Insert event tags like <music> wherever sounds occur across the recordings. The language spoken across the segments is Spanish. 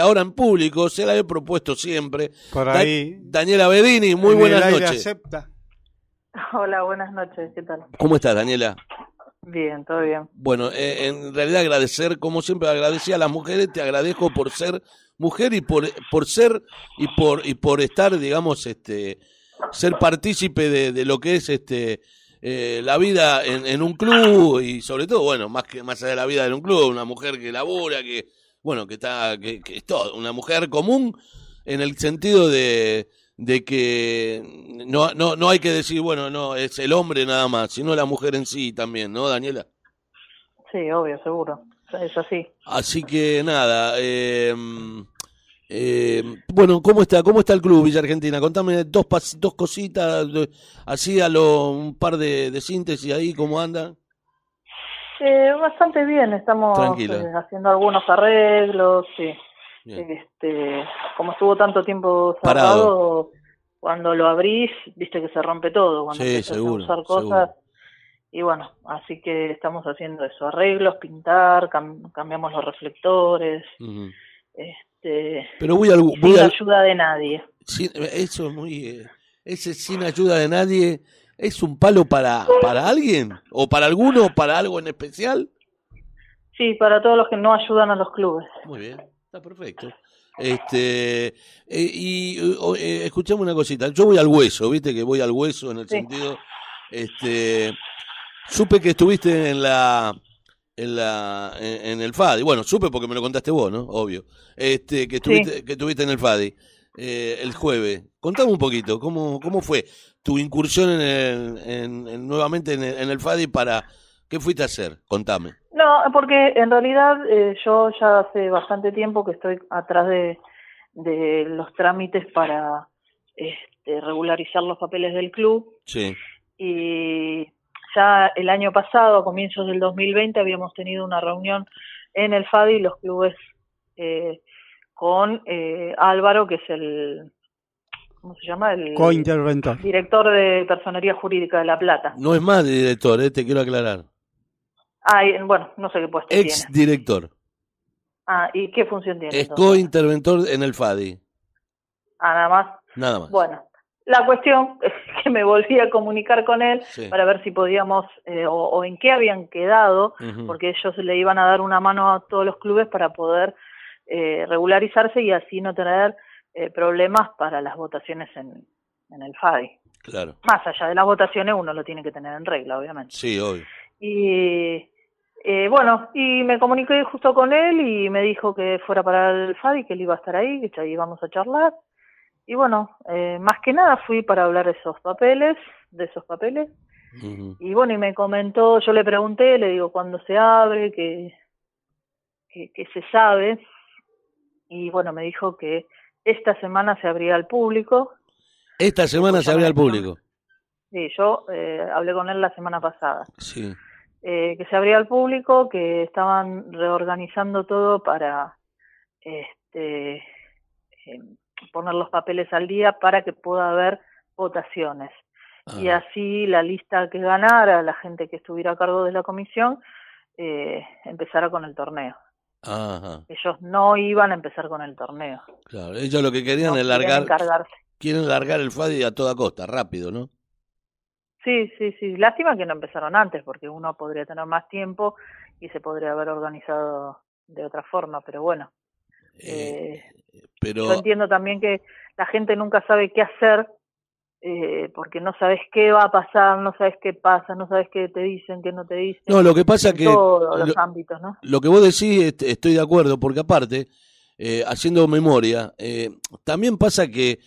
ahora en público, se la he propuesto siempre. Por Da- ahí. Daniela Bedini, muy en buenas noches. acepta. Hola, buenas noches, ¿qué tal? ¿Cómo estás, Daniela? Bien, todo bien. Bueno, eh, en realidad agradecer, como siempre agradecí a las mujeres, te agradezco por ser mujer y por, por ser y por y por estar, digamos, este, ser partícipe de, de lo que es este eh, la vida en, en un club y sobre todo, bueno, más que más allá de la vida en un club, una mujer que labura, que bueno, que está, que, que es todo, una mujer común en el sentido de de que no, no, no hay que decir, bueno, no, es el hombre nada más, sino la mujer en sí también, ¿no, Daniela? Sí, obvio, seguro. Es así. Así que nada, eh, eh, bueno, ¿cómo está? ¿Cómo está el club Villa Argentina? Contame dos dos cositas, así a lo, un par de, de síntesis ahí, ¿cómo anda? Eh, bastante bien, estamos eh, haciendo algunos arreglos, sí. Bien. Este, como estuvo tanto tiempo Parado. cerrado, cuando lo abrís, viste que se rompe todo, cuando Sí, empiezas seguro, a usar seguro. cosas. Y bueno, así que estamos haciendo eso, arreglos, pintar, cam- cambiamos los reflectores, este, Pero voy al, sin voy al- ayuda de nadie. sin- eso es muy, eh, ese sin ayuda de nadie, ¿es un palo para, para alguien? ¿O para alguno, o para algo en especial? Sí, para todos los que no ayudan a los clubes. Muy bien, está perfecto. Este, eh, y eh, escuchame una cosita, yo voy al hueso, viste que voy al hueso en el Sí. sentido, este, supe que estuviste en la, en la, en, en el FADI, bueno, supe porque me lo contaste vos, ¿no? Obvio, este, que estuviste, que estuviste en el FADI eh, el jueves. Contame un poquito, ¿cómo, cómo fue tu incursión en el, en, en- nuevamente en el, en el FADI para, ¿qué fuiste a hacer? Contame. No, porque en realidad eh, yo ya hace bastante tiempo que estoy atrás de, de los trámites para este, regularizar los papeles del club Sí, y ya el año pasado, a comienzos del 2020, habíamos tenido una reunión en el FADI, los clubes, eh, con eh, Álvaro, que es el, ¿cómo se llama? El Cointerventor. director de Personería Jurídica de La Plata. no es más de director, eh, te quiero aclarar. Ah, y, bueno, no sé qué puesto Ex tiene. director. Ah, ¿y qué función tiene? Es entonces? co-interventor en el FADI. Ah, nada más. Nada más. Bueno, la cuestión <laughs> es que me volví a comunicar con él Sí. para ver si podíamos eh, o, o en qué habían quedado, porque ellos le iban a dar una mano a todos los clubes para poder eh, regularizarse y así no tener eh, problemas para las votaciones en, en el FADI. Claro. Más allá de las votaciones, uno lo tiene que tener en regla, obviamente. Sí, obvio. Y eh, bueno, y me comuniqué justo con él y me dijo que fuera para el FADI, que él iba a estar ahí, que ya íbamos a charlar. Y bueno, eh, más que nada fui para hablar de esos papeles, de esos papeles. Y bueno, y me comentó, yo le pregunté, le digo cuándo se abre, que, que, que se sabe. Y bueno, me dijo que esta semana se abría al público. Esta semana se abre al público. Sí, yo eh, hablé con él la semana pasada. Sí. eh, que se abría al público, que estaban reorganizando todo para este, eh, poner los papeles al día para que pueda haber votaciones. Y Ah, así la lista que ganara, la gente que estuviera a cargo de la comisión, eh, empezara con el torneo. Ajá, Ellos no iban a empezar con el torneo. claro. Ellos lo que querían no es largar, encargarse. quieren largar el FADI a toda costa, rápido, ¿no? Sí, sí, sí. Lástima que no empezaron antes, porque uno podría tener más tiempo y se podría haber organizado de otra forma, pero bueno. Eh, Eh, pero Yo entiendo también que la gente nunca sabe qué hacer eh, porque no sabes qué va a pasar, no sabes qué pasa, no sabes qué te dicen, qué no te dicen. no, lo que pasa en que todos los lo, ámbitos, ¿no? lo que vos decís est- estoy de acuerdo, porque aparte, eh, haciendo memoria, eh, también pasa que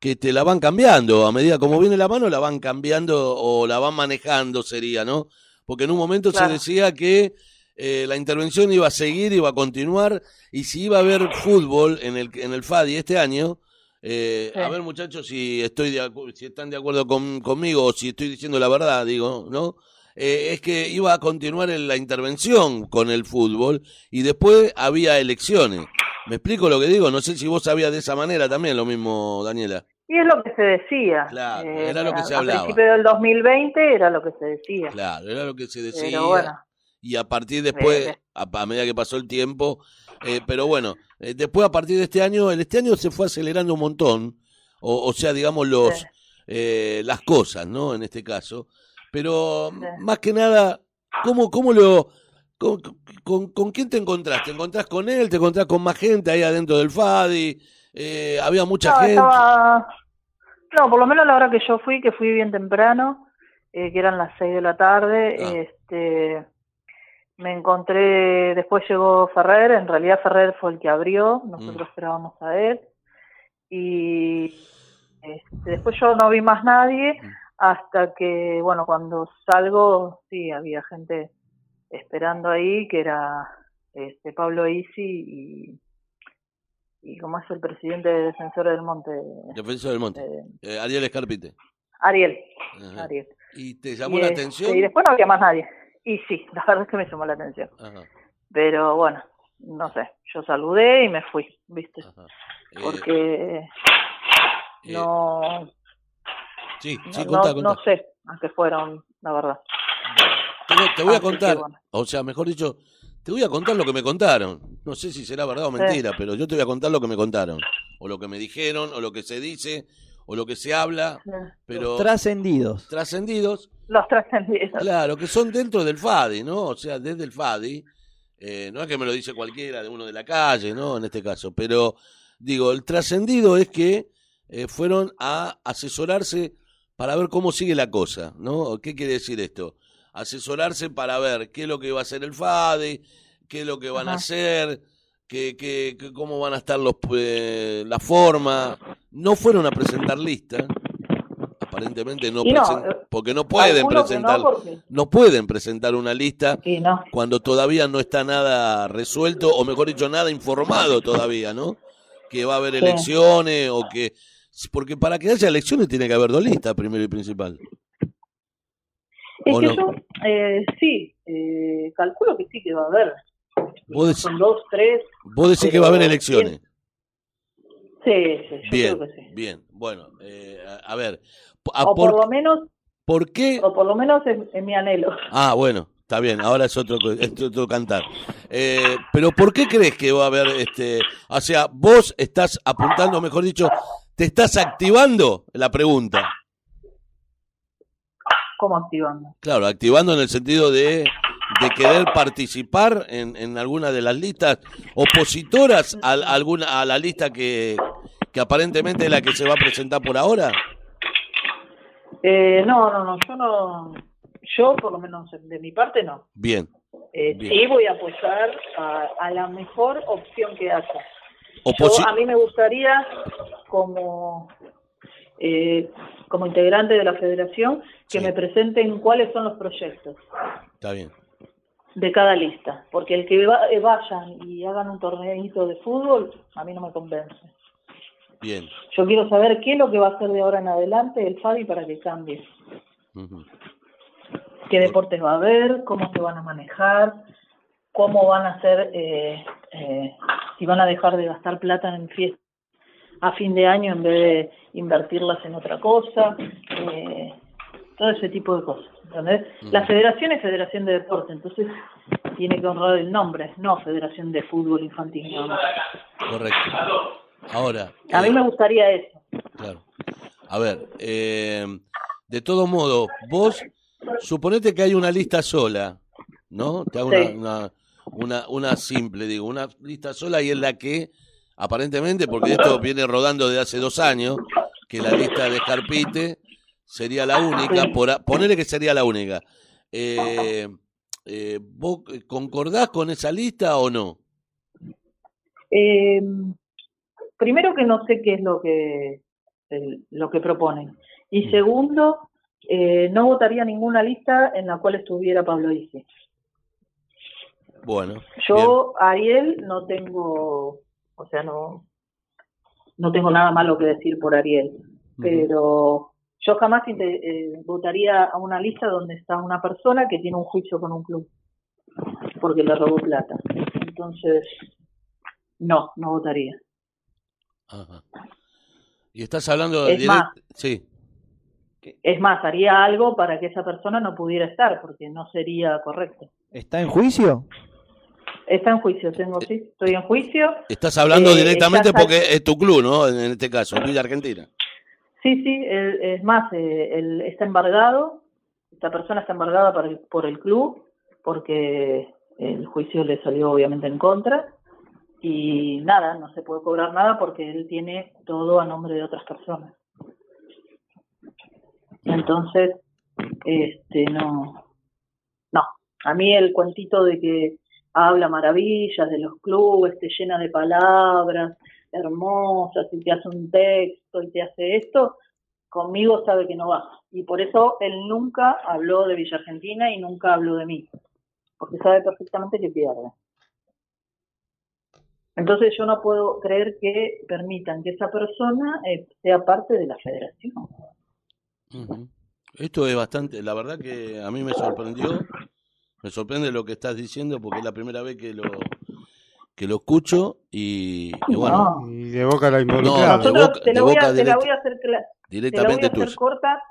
que te la van cambiando, a medida como viene la mano la van cambiando o la van manejando sería, ¿no? Porque en un momento Claro. se decía que eh, la intervención iba a seguir, iba a continuar, y si iba a haber fútbol en el, en el FADI este año, eh, Sí. a ver muchachos si estoy de si están de acuerdo con- conmigo o si estoy diciendo la verdad, digo, ¿no? Eh, es que iba a continuar en la intervención con el fútbol y después había elecciones. ¿Me explico lo que digo? No sé si vos sabías de esa manera también, lo mismo, Daniela. Y es lo que se decía. Claro, Eh, era lo que se a hablaba. principio del 2020 era lo que se decía. Claro, era lo que se decía. Pero bueno, y a partir después, a, medida que pasó el tiempo, eh, pero bueno, eh, después a partir de este año, el este año se fue acelerando un montón, o, o sea, digamos, los eh, las cosas, ¿no? En este caso. Pero más que nada, ¿cómo, cómo lo... Con, con, quién te encontraste? ¿Te encontrás con él? ¿Te encontrás con más gente ahí adentro del FADI? Eh, ¿Había mucha gente? No, por lo menos a la hora que yo fui, que fui bien temprano, eh, que eran las seis de la tarde, ah. este me encontré, después llegó Ferrer, en realidad Ferrer fue el que abrió, nosotros mm. esperábamos a él, y este, después yo no vi más nadie mm. hasta que, bueno, cuando salgo, sí, había gente esperando ahí, que era este Pablo Isi y, y como es el presidente de Defensores del Monte. Defensor del Monte. Eh, eh, Ariel Escarpite. Ariel. Ariel. ¿Y te llamó la este, atención? Y después no había más nadie. Y sí, <laughs> la verdad es que me llamó la atención. Pero bueno, no sé, yo saludé y me fui, ¿viste? Eh, Porque eh, no. Sí, sí, no, sé a qué fueron, la verdad. Te, voy a contar, o sea, mejor dicho, te voy a contar lo que me contaron. No sé si será verdad o mentira, pero yo te voy a contar lo que me contaron. O lo que me dijeron, o lo que se dice, o lo que se habla. Pero trascendidos. Trascendidos. Los trascendidos. Claro, que son dentro del FADI, ¿no? O sea, desde el FADI. Eh, no es que me lo dice cualquiera de uno de la calle, ¿no? En este caso. Pero, digo, el trascendido es que eh, fueron a asesorarse para ver cómo sigue la cosa, ¿no? ¿Qué quiere decir esto? Asesorarse para ver qué es lo que va a hacer el FADE, qué es lo que van a hacer, qué, qué, cómo van a estar los, eh, la forma. No fueron a presentar lista, aparentemente no, eh, porque no pueden presentar no, pueden presentar una lista cuando todavía no está nada resuelto o mejor dicho nada informado todavía no que va a haber elecciones o que porque para que haya elecciones tiene que haber dos listas, primero y principal. Es que yo, eh, sí, eh, calculo que sí que va a haber. ¿Vos Son dos, tres. Vos decís que va a haber elecciones. Sí, sí, yo bien, creo que sí. Bien, bueno, eh, a, ver. o por, lo menos. ¿Por qué? O por lo menos es, mi anhelo. Ah, bueno, está bien, ahora es otro, es otro cantar. Eh, pero ¿por qué crees que va a haber este, o sea, vos estás apuntando, mejor dicho, ¿Te estás activando? La pregunta. ¿Cómo activando? Claro, activando en el sentido de, de querer participar en, en alguna de las listas opositoras a, alguna, a la lista que, que aparentemente es la que se va a presentar por ahora. Eh, no, no, no, yo no, yo por lo menos de mi parte no. Bien. Eh, Sí voy a apoyar a, a la mejor opción que haya a mí me gustaría, como, eh, como integrante de la federación, que me presenten cuáles son los proyectos. Está bien. De cada lista, porque el que va, eh, vayan y hagan un torneito de fútbol, a mí no me convence. Bien. Yo quiero saber qué es lo que va a hacer de ahora en adelante el FADI para que cambie. ¿Qué deportes va a haber? ¿Cómo se van a manejar? ¿Cómo van a ser eh, eh, si van a dejar de gastar plata en fiestas a fin de año en vez de invertirlas en otra cosa, eh, todo ese tipo de cosas. La federación es Federación de Deporte, entonces tiene que honrar el nombre, no Federación de Fútbol Infantil. Correcto. Ahora. A mí me gustaría eso. Claro. A ver, eh, de todo modo, vos suponete que hay una lista sola, ¿no? Te hago una, una, una simple, digo, una lista sola y es la que aparentemente, porque esto viene rodando de hace dos años, que la lista de Carpite sería la única, por, ponerle que sería la única. Eh, eh, ¿Vos concordás con esa lista o no? Eh, primero que no sé qué es lo que, lo que proponen. Y mm. segundo, eh, no votaría ninguna lista en la cual estuviera Pablo Isi. Bueno. Yo, Ariel, no tengo, o sea, no, no tengo nada malo que decir por Ariel, pero yo jamás eh, votaría a una lista donde está una persona que tiene un juicio con un club porque le robó plata. Entonces, no, no votaría. Ajá. Y estás hablando de... Es más, sí. Es más, haría algo para que esa persona no pudiera estar, porque no sería correcto. ¿Está en juicio? Está en juicio, tengo, sí, estoy en juicio. Estás hablando Eh, directamente porque es tu club, ¿no? En este caso, Villa Argentina. Sí, sí, es más, eh, está embargado, esta persona está embargada por el, por el club, porque el juicio le salió obviamente en contra, y nada, no se puede cobrar nada porque él tiene todo a nombre de otras personas. Entonces, este, no, no, a mí el cuentito de que habla maravillas de los clubes, te llena de palabras hermosas y te hace un texto y te hace esto, conmigo sabe que no va. Y por eso él nunca habló de Villa Argentina y nunca habló de mí, porque sabe perfectamente que pierde. Entonces yo no puedo creer que permitan que esa persona eh, sea parte de la federación. Esto es bastante, la verdad que a mí me sorprendió, me sorprende lo que estás diciendo porque es la primera vez que lo que lo escucho y, y bueno, No. Y de boca la No, involucrada. de Nosotros boca- te, de la voy a, te la voy a hacer cla- te la voy directamente a hacer corta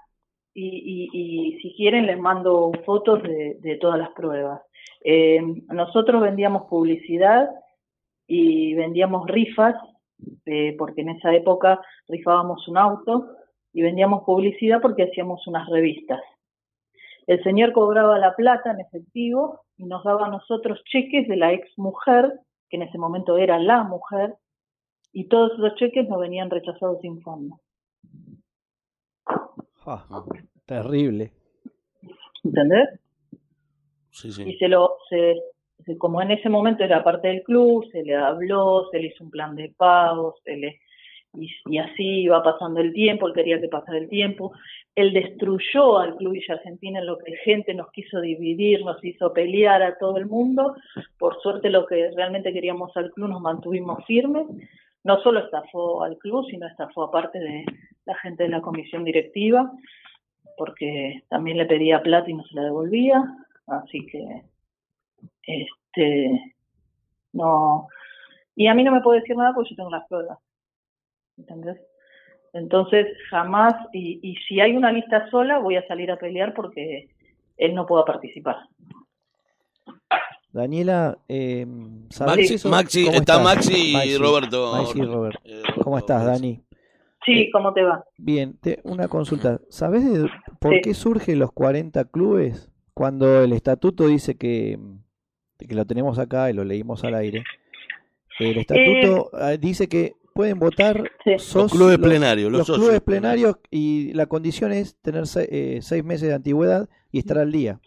y, y, y si quieren les mando fotos de, de todas las pruebas. Eh, nosotros vendíamos publicidad y vendíamos rifas, eh, porque en esa época rifábamos un auto y vendíamos publicidad porque hacíamos unas revistas. El señor cobraba la plata en efectivo y nos daba a nosotros cheques de la ex mujer, que en ese momento era la mujer, y todos esos cheques nos venían rechazados sin fondo. Ah, terrible. ¿Entendés? Sí, y sí. se lo se, se- como en ese momento era parte del club se le habló se le hizo un plan de pagos se le y, y así iba pasando el tiempo él quería que pasara el tiempo él destruyó al club Villa Argentina en lo que gente nos quiso dividir nos hizo pelear a todo el mundo. Por suerte lo que realmente queríamos al club nos mantuvimos firmes. No solo estafó al club sino estafó aparte de la gente de la comisión directiva porque también le pedía plata y no se la devolvía. Así que este no. Y a mí no me puede decir nada porque yo tengo las pruebas. ¿entendés? Entonces jamás y, y si hay una lista sola voy a salir a pelear porque él no pueda participar Daniela, eh, ¿sabés Maxi? Maxi, ¿Cómo está? Maxi y Roberto. Maxi y Robert. Eh, ¿Cómo estás. Dani? sí cómo te va Bien, te- una consulta. ¿Sabés de- por Sí. qué surgen los 40 clubes cuando el estatuto dice que, que lo tenemos acá y lo leímos al aire? El estatuto ah, dice que pueden votar <laughs> Sí. Los clubes los- plenarios, los, los socios clubes plenarios y la condición es tener se- eh, seis meses de antigüedad y estar al día.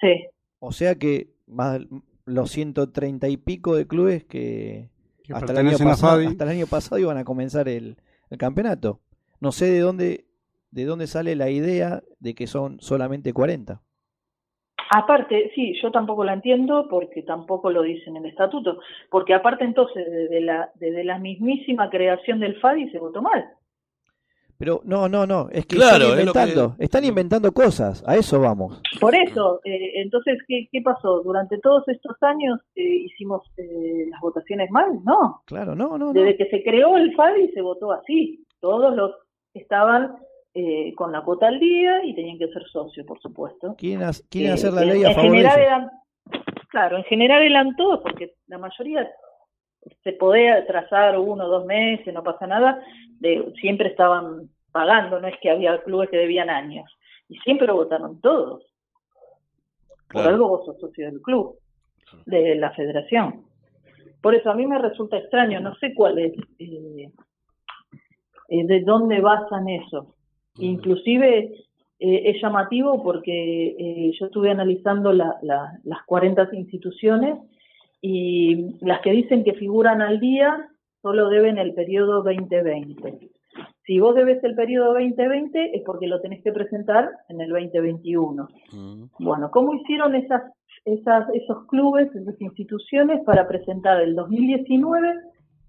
sí O sea que más los 130 y pico de clubes que Que hasta el, año pasado, hasta el año pasado iban a comenzar el, el campeonato. No sé de dónde de dónde sale la idea de que son solamente 40. Aparte, sí, yo tampoco la entiendo porque tampoco lo dice en el estatuto, porque aparte entonces desde la, desde la mismísima creación del FADI se votó mal. Pero no, no, no, es que Claro, están es lo que- inventando, están inventando cosas, a eso vamos. Por eso, eh, entonces, ¿qué, ¿qué pasó? Durante todos estos años eh, hicimos eh, las votaciones mal, ¿no? Claro, no, no, no. Desde que se creó el FADI se votó así, todos los estaban eh, con la cuota al día y tenían que ser socios, por supuesto. Quieren, ha- quieren Eh, hacer la ley a en favor de general ellos. eran, claro, en general eran todos, porque la mayoría se podía trazar uno o dos meses, no pasa nada, de, siempre estaban pagando, no es que había clubes que debían años, y siempre votaron todos. Por algo vos sos socio del club, de la federación. Por eso a mí me resulta extraño, no sé cuál es, eh, eh, de dónde basan eso. Inclusive eh, es llamativo porque eh, yo estuve analizando la- la- las 40 instituciones y las que dicen que figuran al día solo deben el periodo 2020. Si vos debes el periodo 2020 es porque lo tenés que presentar en el 2021. Mm. Bueno, ¿cómo hicieron esas, esas, esos clubes, esas instituciones para presentar el 2019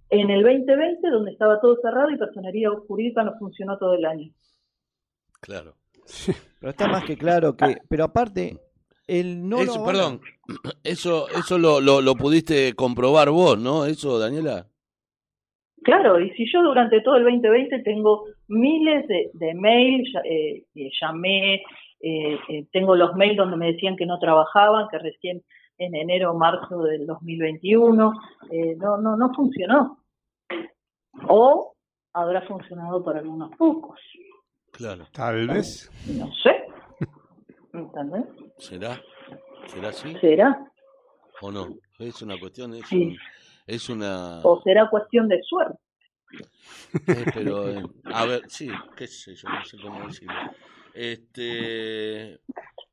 en el 2020 donde estaba todo cerrado y personería jurídica no funcionó todo el año? Claro. Pero está más que claro que, pero aparte, el no Eso, lo perdón, <clears throat> eso, eso lo, lo, lo pudiste comprobar vos, ¿no? Eso, Daniela. Claro, y si yo durante todo el 2020 tengo miles de, de mails, ya- eh, eh, llamé, eh, eh, tengo los mails donde me decían que no trabajaban, que recién en enero o marzo del 2021, eh, no, no, no funcionó. O habrá funcionado para algunos pocos. Claro. Tal vez. No sé. ¿Entendés? ¿Será? ¿Será así ¿Será? o no? Es una cuestión, es, Sí. un- es una... ¿O será cuestión de suerte? Eh, pero, eh, a ver, sí, qué sé yo, no sé cómo decirlo. Este,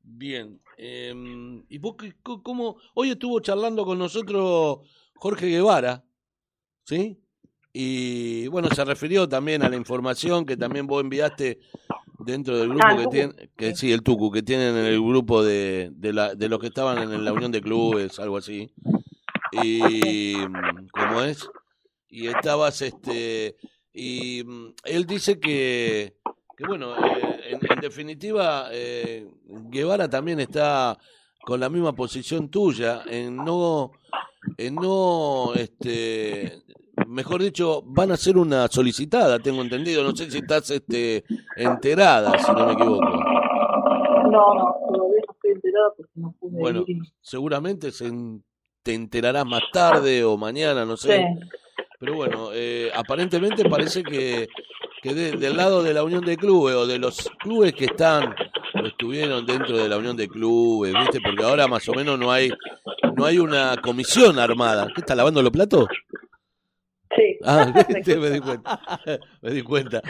bien, em, ¿y vos cómo? Hoy estuvo charlando con nosotros Jorge Guevara, ¿sí? Y bueno, se refirió también a la información que también vos enviaste dentro del grupo Ah, que Tucu. tienen, que sí, el Tucu, que tienen en el grupo de, de, la, de los que estaban en la unión de clubes, algo así. Y, ¿cómo es? Y estabas, este, y mm, él dice que, que bueno, eh, en, en definitiva, eh, Guevara también está con la misma posición tuya, en no, en no, este, mejor dicho, van a hacer una solicitada, tengo entendido, no sé si estás, este, enterada, si no me equivoco. No, no, todavía no estoy enterada porque no pude Bueno, ir. seguramente se en- te enterarás más tarde o mañana, no sé. Sí. Pero bueno, eh, aparentemente parece que, que de- del lado de la unión de clubes o de los clubes que están o estuvieron dentro de la unión de clubes, ¿viste? Porque ahora más o menos no hay no hay una comisión armada. ¿Qué está lavando los platos? Sí. <laughs> Ah, <laughs> <laughs> ¿viste? me di cuenta. Me di cuenta.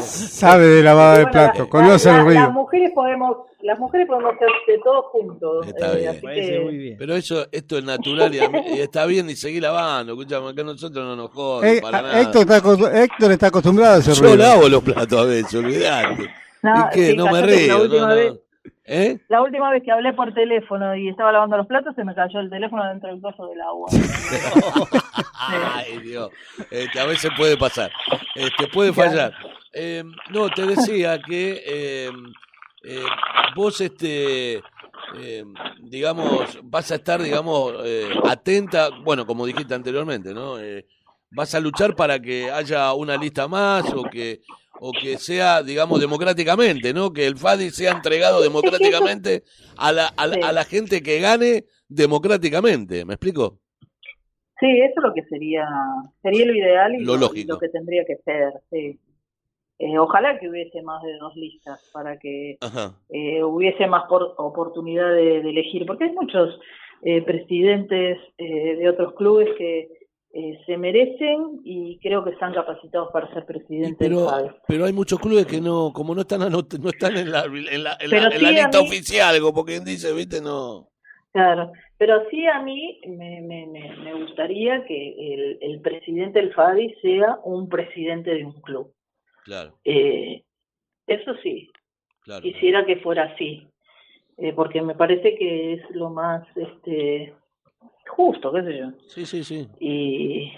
Sabe de lavada de Bueno, plato, la- conoce la- el Las río. mujeres podemos, las mujeres podemos hacer de todo juntos. Está eh, bien. así que- muy bien. Pero eso, esto es natural y, y está bien y seguir lavando. Escuchame, acá nosotros no nos joden Eh, para nada. Héctor, está, Héctor está acostumbrado a ese Yo lavo los platos a veces, olvidate. No, ¿Y qué? sí, no me río. No, no. Vez, ¿Eh? la última vez que hablé por teléfono y estaba lavando los platos, se me cayó el teléfono dentro del vaso del agua. <laughs> Ay, Dios. Este, a veces puede pasar. Este, puede fallar. Eh, no, te decía que eh, eh, vos, este, eh, digamos, vas a estar, digamos, eh, atenta, bueno, como dijiste anteriormente, ¿no? Eh, vas a luchar para que haya una lista más o que o que sea, digamos, democráticamente, ¿no? Que el FADI sea entregado <laughs> democráticamente a la, a la, a la gente que gane democráticamente. ¿Me explico? Sí, eso es lo que sería, sería lo ideal y Lo lógico. lo que tendría que ser, sí. Eh, ojalá que hubiese más de dos listas para que eh, hubiese más por- oportunidad de, de elegir, porque hay muchos eh, presidentes eh, de otros clubes que eh, se merecen y creo que están capacitados para ser presidente del pero, FADI. pero hay muchos clubes que no, como no están anot- no están en la, en la, en la- Pero en sí, la a lista mí- oficial, como quien dice, viste, no. Claro, pero sí a mí me, me, me, me gustaría que el, el presidente del FADI sea un presidente de un club. Claro, Eh, eso sí, claro. quisiera que fuera así, eh, porque me parece que es lo más este justo, qué sé yo. Sí, sí, sí. Y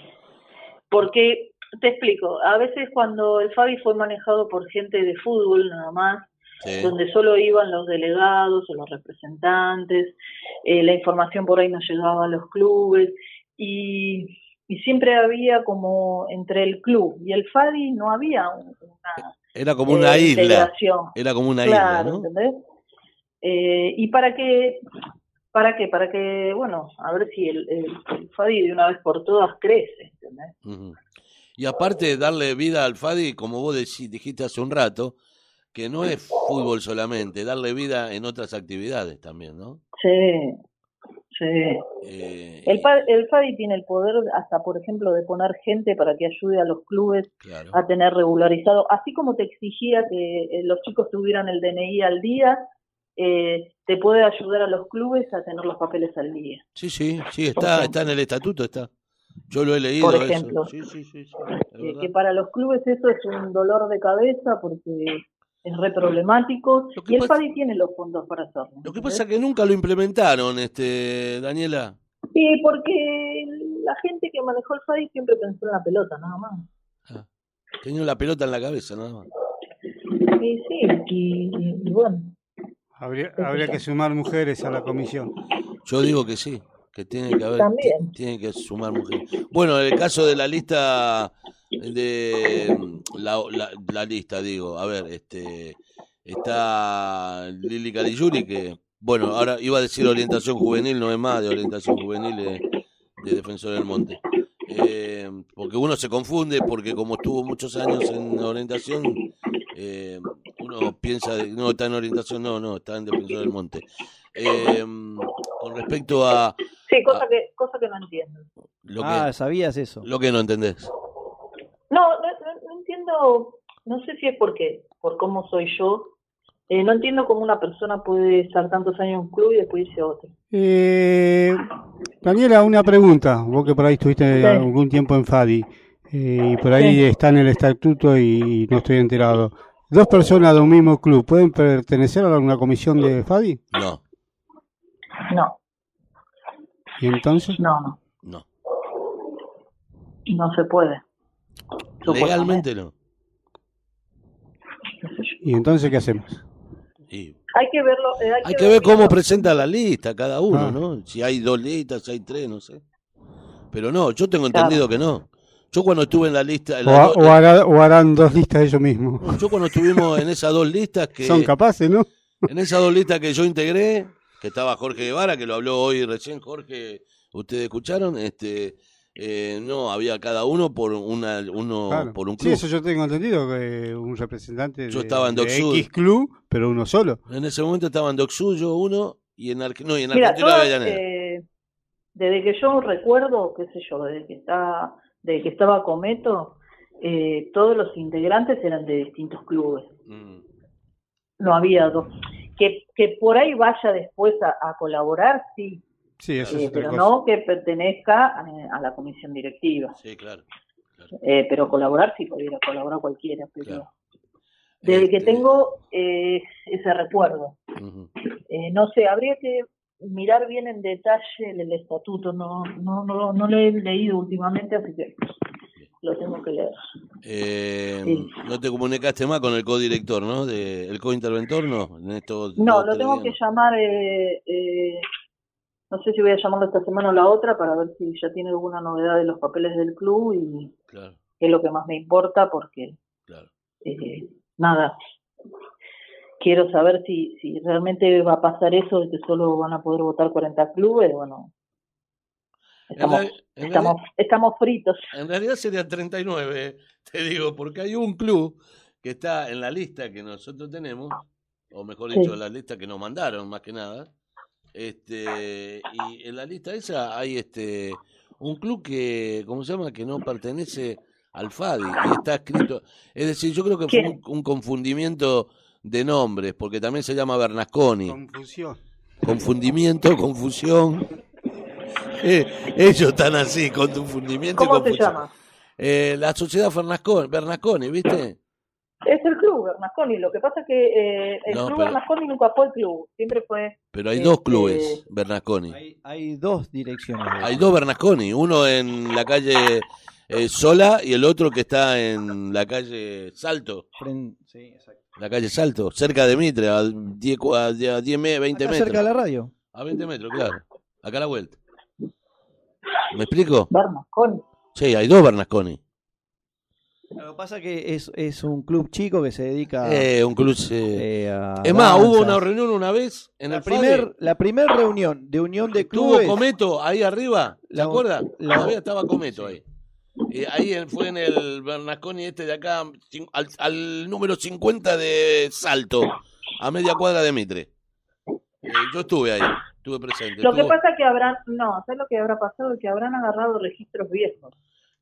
porque te explico, a veces cuando el Fabi fue manejado por gente de fútbol nada más, sí. donde solo iban los delegados o los representantes, eh, la información por ahí no llegaba a los clubes y, y siempre había como entre el club y el FADI no había un- una Era como una eh, isla. Era como una Claro, isla. Eh, y para que, para qué, para que, bueno, a ver si el, el, el FADI de una vez por todas crece, ¿entendés? Y aparte de darle vida al FADI, como vos decí- dijiste hace un rato, que no es fútbol solamente, darle vida en otras actividades también, ¿no? Sí, sí. Eh, El, el FADI tiene el poder hasta, por ejemplo, de poner gente para que ayude a los clubes claro. a tener regularizado, así como te exigía que eh, los chicos tuvieran el DNI al día, eh, te puede ayudar a los clubes a tener los papeles al día. Sí, sí, sí, está, está en el estatuto, está. Yo lo he leído Por eso. ejemplo. Sí, sí, sí, sí, es verdad. que para los clubes eso es un dolor de cabeza porque es re problemático y el FADI tiene los fondos para hacerlo. Lo que pasa es que nunca lo implementaron, este, Daniela. Sí, porque la gente que manejó el FADI siempre pensó en la pelota, nada más. Ah, tenía la pelota en la cabeza, nada más. Sí, sí, y, y bueno, Habría, habría que sumar mujeres a la comisión. Yo digo que sí, que tiene que haber, También. tiene que sumar mujeres. Bueno, en el caso de la lista de la, la, la lista, digo, a ver, este, está Lili Caligiuri, que, bueno, ahora iba a decir orientación juvenil, no es más de orientación juvenil de, de Defensor del Monte. Eh, porque uno se confunde, porque como estuvo muchos años en orientación, eh, uno piensa, de- no, está en orientación, no, no, está en Defensor del Monte. Eh, con respecto a Sí, cosa que, cosa que no entiendo. lo que, Ah, sabías eso. lo que no entendés. No, no, no- no entiendo, no sé si es porque, por cómo soy yo, eh, no entiendo cómo una persona puede estar tantos años en un club y después irse a otro. Eh, Daniela, una pregunta. Vos que por ahí estuviste Sí. algún tiempo en FADI eh, y por ahí Sí. está en el estatuto y no estoy enterado. ¿Dos personas de un mismo club pueden pertenecer a alguna comisión de FADI? No, No, ¿Y entonces? no, no, no. no se puede. Legalmente no. ¿Y entonces qué hacemos? Y Hay que verlo. eh, hay, hay que ver cómo presenta la lista cada uno, Ah. ¿no? Si hay dos listas, si hay tres, no sé. Pero no, yo tengo Claro. entendido que no. Yo cuando estuve en la lista, en O, la ha- do- o hará- o harán dos listas ellos mismos? yo cuando estuvimos en esas dos listas que Son capaces, ¿no? en esas dos listas que yo integré, que estaba Jorge Guevara, que lo habló hoy recién Jorge, ustedes escucharon, este eh, no había cada uno por una uno Claro. por un Sí, club. eso yo tengo entendido, que un representante Yo de, estaba en de. X club, pero uno solo. En ese momento estaban Doc Suyo uno y en Arge- no, y en Mira, todas, Avellaneda. eh, desde que yo recuerdo, qué sé yo, desde que está, desde que estaba Cometo, eh, todos los integrantes eran de distintos clubes. Mm. No había dos. Que, que por ahí vaya después a, a colaborar, sí, Sí, eso eh, es pero cosa. no que pertenezca eh, a, la comisión directiva. Sí, claro. Eh, pero colaborar sí podría colaborar cualquiera. Pero Claro. desde que Este, tengo eh, ese recuerdo. Eh, no sé, habría que mirar bien en detalle el, el estatuto. No, no, no, no lo he leído últimamente, así que lo tengo que leer. Eh, Sí. No te comunicaste más con el codirector, ¿no? De, ¿El cointerventor no? En estos No, lo tengo que llamar. Eh, eh, no sé si voy a llamarlo esta semana o la otra para ver si ya tiene alguna novedad de los papeles del club y Claro, qué es lo que más me importa, porque claro. eh, nada. Quiero saber si, si realmente va a pasar eso de que solo van a poder votar 40 clubes. Bueno, estamos, real- en estamos, estamos fritos. En realidad serían 39, <laughs> te digo, porque hay un club que está en la lista que nosotros tenemos, o mejor Sí. dicho, la lista que nos mandaron, más que nada. Este, y en la lista esa hay este un club que, ¿cómo se llama? Que no pertenece al FADI y está escrito. Es decir, yo creo que fue un, ¿Quién? un confundimiento de nombres, porque también se llama Bernasconi. Confusión. Confundimiento, confusión. Eh, ellos están así, confundimiento y ¿Cómo se confusión. llama? Eh, la sociedad Bernasconi, Bernasconi, ¿viste? Es el club Bernasconi. Lo que pasa es que eh, el No, club pero- Bernasconi nunca fue el club. Siempre fue. Pero hay Este- dos clubes Bernasconi. Hay, hay dos direcciones. Hay dos Bernasconi, uno en la calle eh, Sola y el otro que está en la calle Salto. Fren- sí, exacto. La calle Salto, cerca de Mitre, a 10, cu- a 10 me- 20 Acá metros. cerca de la radio. A 20 metros, claro. Acá a la vuelta. ¿Me explico? Bernasconi. Sí, hay dos Bernasconi. Lo que pasa es que es, es un club chico que se dedica Eh, un club. eh, eh, a es más, hubo una reunión una vez en la el primer, FADE. la primer reunión de unión de Tuvo clubes Cometo ahí arriba, ¿se La- acuerda? la- Todavía estaba Cometo ahí. Eh, ahí en- fue en el Bernasconi este de acá, al, al número 50 de Salto, a media cuadra de Mitre. Eh, yo estuve ahí, estuve presente. Lo que pasa es que habrán. No, ¿sabes lo que habrá pasado? Que habrán agarrado registros viejos.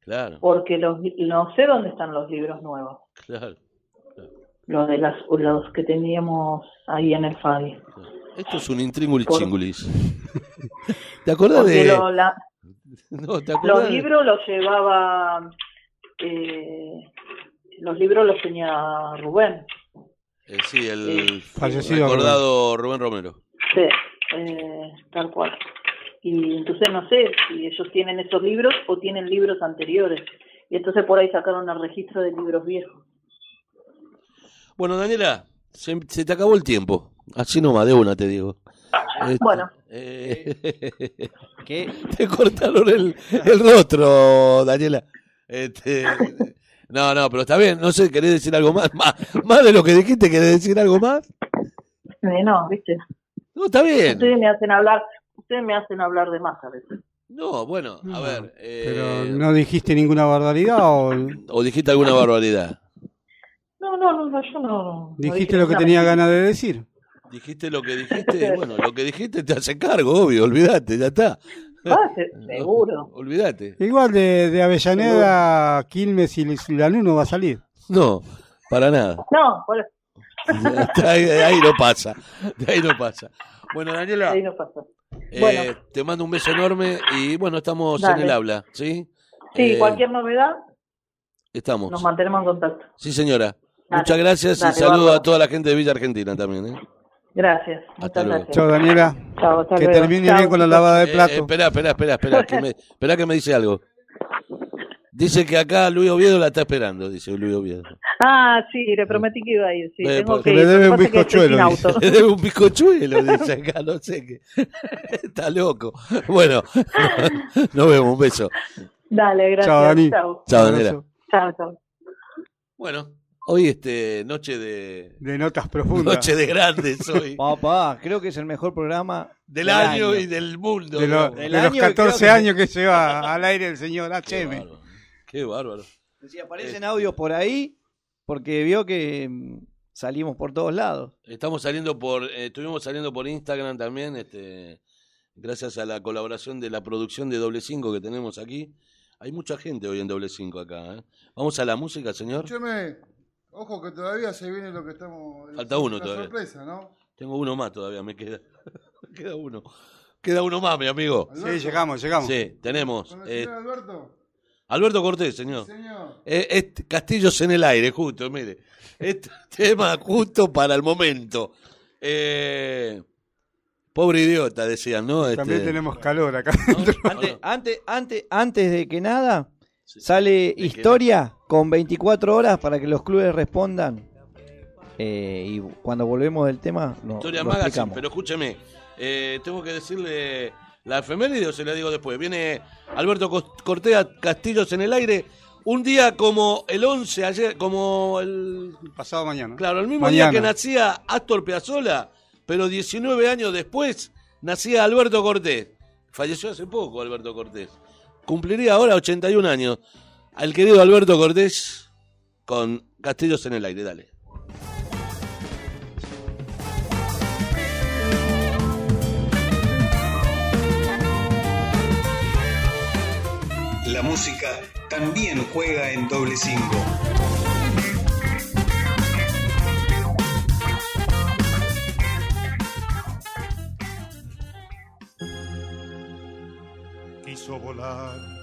Claro, Porque los, no sé dónde están los libros nuevos. claro, Los de las, los que teníamos ahí en el FADI. claro. Esto es un intríngulis Por- chingulis. <laughs> ¿Te acordás Porque de...? lo- la- <laughs> No, ¿te los libros los llevaba. eh, los libros los tenía Rubén. Eh, sí, el Fallecido recordado Rubén Romero. Sí, eh, tal cual. Y entonces no sé si ellos tienen esos libros o tienen libros anteriores. Y entonces por ahí sacaron el registro de libros viejos. Bueno, Daniela, se, se te acabó el tiempo. Así nomás, de una te digo. Este, Bueno. eh, <laughs> que te cortaron el, el rostro, Daniela. Este, No, no, pero está bien. No sé, ¿querés decir algo más? Más, más de lo que dijiste, ¿querés decir algo más? Eh, no, viste. No, está bien. Ustedes me hacen hablar, ustedes me hacen hablar de más a veces. No, bueno, a No, ver. eh, Pero no dijiste ninguna barbaridad o ¿O dijiste alguna barbaridad? No, no, no, yo no. no dijiste dije lo que tenía ganas de decir. Dijiste lo que dijiste. <laughs> Bueno, lo que dijiste te hace cargo, obvio. Olvídate, ya está. Ah, se- seguro. <laughs> Olvídate. Igual de, de Avellaneda, Quilmes y Lanús no va a salir. No, para nada. No, por De <laughs> ahí, de ahí no pasa. De ahí no pasa. Bueno, Daniela, ahí no pasa. eh, Bueno. te mando un beso enorme y bueno, estamos en el habla, ¿sí? Sí, Eh, cualquier novedad, Estamos. nos mantenemos en contacto. Sí, señora. Dale. Muchas gracias Dale, y saludo a toda la gente de Villa Argentina también. ¿eh? Gracias. Hasta luego. gracias. Chao, Daniela. Chao, hasta Que luego. termine Chao, bien con la lavada de Eh, eh, plato. espera, espera, espera, espera, que me, espera que me dice algo. Dice que acá Luis Oviedo la está esperando, dice Luis Oviedo. Ah, sí, le prometí que iba a ir. Sí, Eh, tengo que le ir. debe un bizcochuelo. Le debe un bizcochuelo, dice acá, no sé qué. <laughs> Está loco. Bueno, <laughs> nos vemos, un beso. Dale, gracias. Chao, Dani. Chao, Chao, Un Daniela. abrazo. chao. chao. Bueno, hoy este noche de De notas profundas. noche de grandes hoy. <laughs> Papá, creo que es el mejor programa Del año y del mundo. De, lo- de los año y creo 14 que- años que lleva <laughs> al aire el señor Qué HM. bárbaro. Qué bárbaro. Si aparecen audios por ahí, porque vio que mm, salimos por todos lados. Estamos saliendo por, eh, estuvimos saliendo por Instagram también, este, gracias a la colaboración de la producción de Doble Cinco que tenemos aquí. Hay mucha gente hoy en Doble Cinco acá. ¿eh? Vamos a la música, señor. Escúcheme, ojo que todavía se viene lo que estamos. Falta uno la todavía. sorpresa, ¿no? Tengo uno más todavía, me queda. <laughs> me queda uno. Queda uno más, mi amigo. Sí, llegamos, llegamos. Sí, tenemos. ¿Con el eh, señor Alberto? Alberto Cortés, señor. Señor. Eh, este- Castillos en el aire, justo, mire. Este <laughs> tema justo para el momento. Eh, pobre idiota, decían, ¿no? También Este, tenemos calor acá. ¿no? Antes, antes, antes, antes de que nada, Sí. sale historia con 24 horas para que los clubes respondan. Eh, y cuando volvemos del tema, no, Historia lo Magazine, explicamos. pero escúcheme, eh, tengo que decirle la efeméride o se la digo después. Viene Alberto Cortea, Castillos en el aire, un día como el 11, ayer, como el... Pasado mañana. Claro, el mismo Mañana. día que nacía Astor Piazzolla, pero 19 años después nacía Alberto Cortés. Falleció hace poco Alberto Cortés. Cumpliría ahora 81 años. Al querido Alberto Cortés con Castillos en el aire, dale. La música también juega en doble cinco. quiso volar,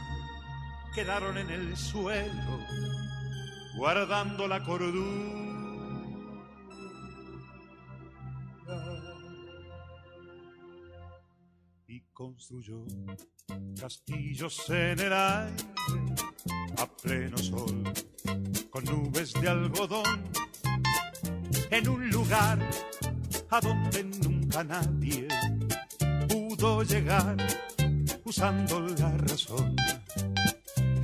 quedaron en el suelo, guardando la cordura. Y construyó castillos en el aire a pleno sol, con nubes de algodón, en un lugar a donde nunca nadie pudo llegar usando la razón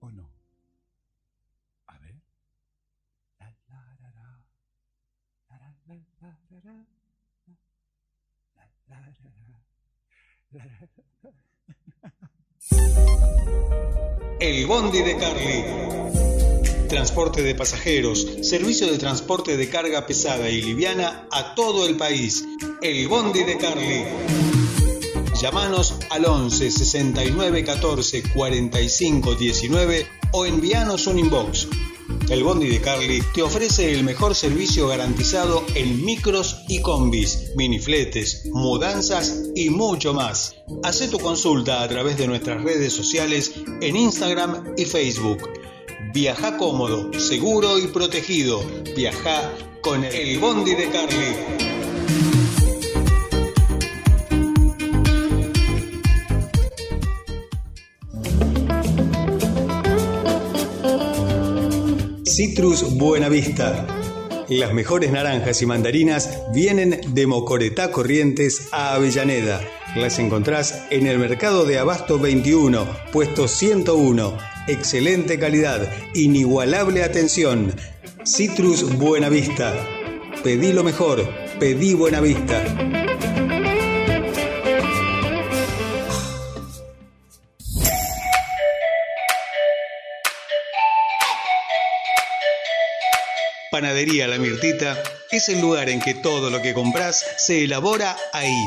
¿O no? A ver. El Bondi de Carly. Transporte de pasajeros, servicio de transporte de carga pesada y liviana a todo el país. El Bondi de Carly. Llámanos al 11 69 14 45 19 o envíanos un inbox. El Bondi de Carly te ofrece el mejor servicio garantizado en micros y combis, minifletes, mudanzas y mucho más. Haz tu consulta a través de nuestras redes sociales en Instagram y Facebook. Viaja cómodo, seguro y protegido. Viaja con el Bondi de Carly. Citrus Buenavista. Las mejores naranjas y mandarinas vienen de Mocoretá Corrientes a Avellaneda. Las encontrás en el mercado de Abasto 21, puesto 101. Excelente calidad, inigualable atención. Citrus Buenavista. Pedí lo mejor, pedí Buenavista. Panadería La Mirtita es el lugar en que todo lo que compras se elabora ahí.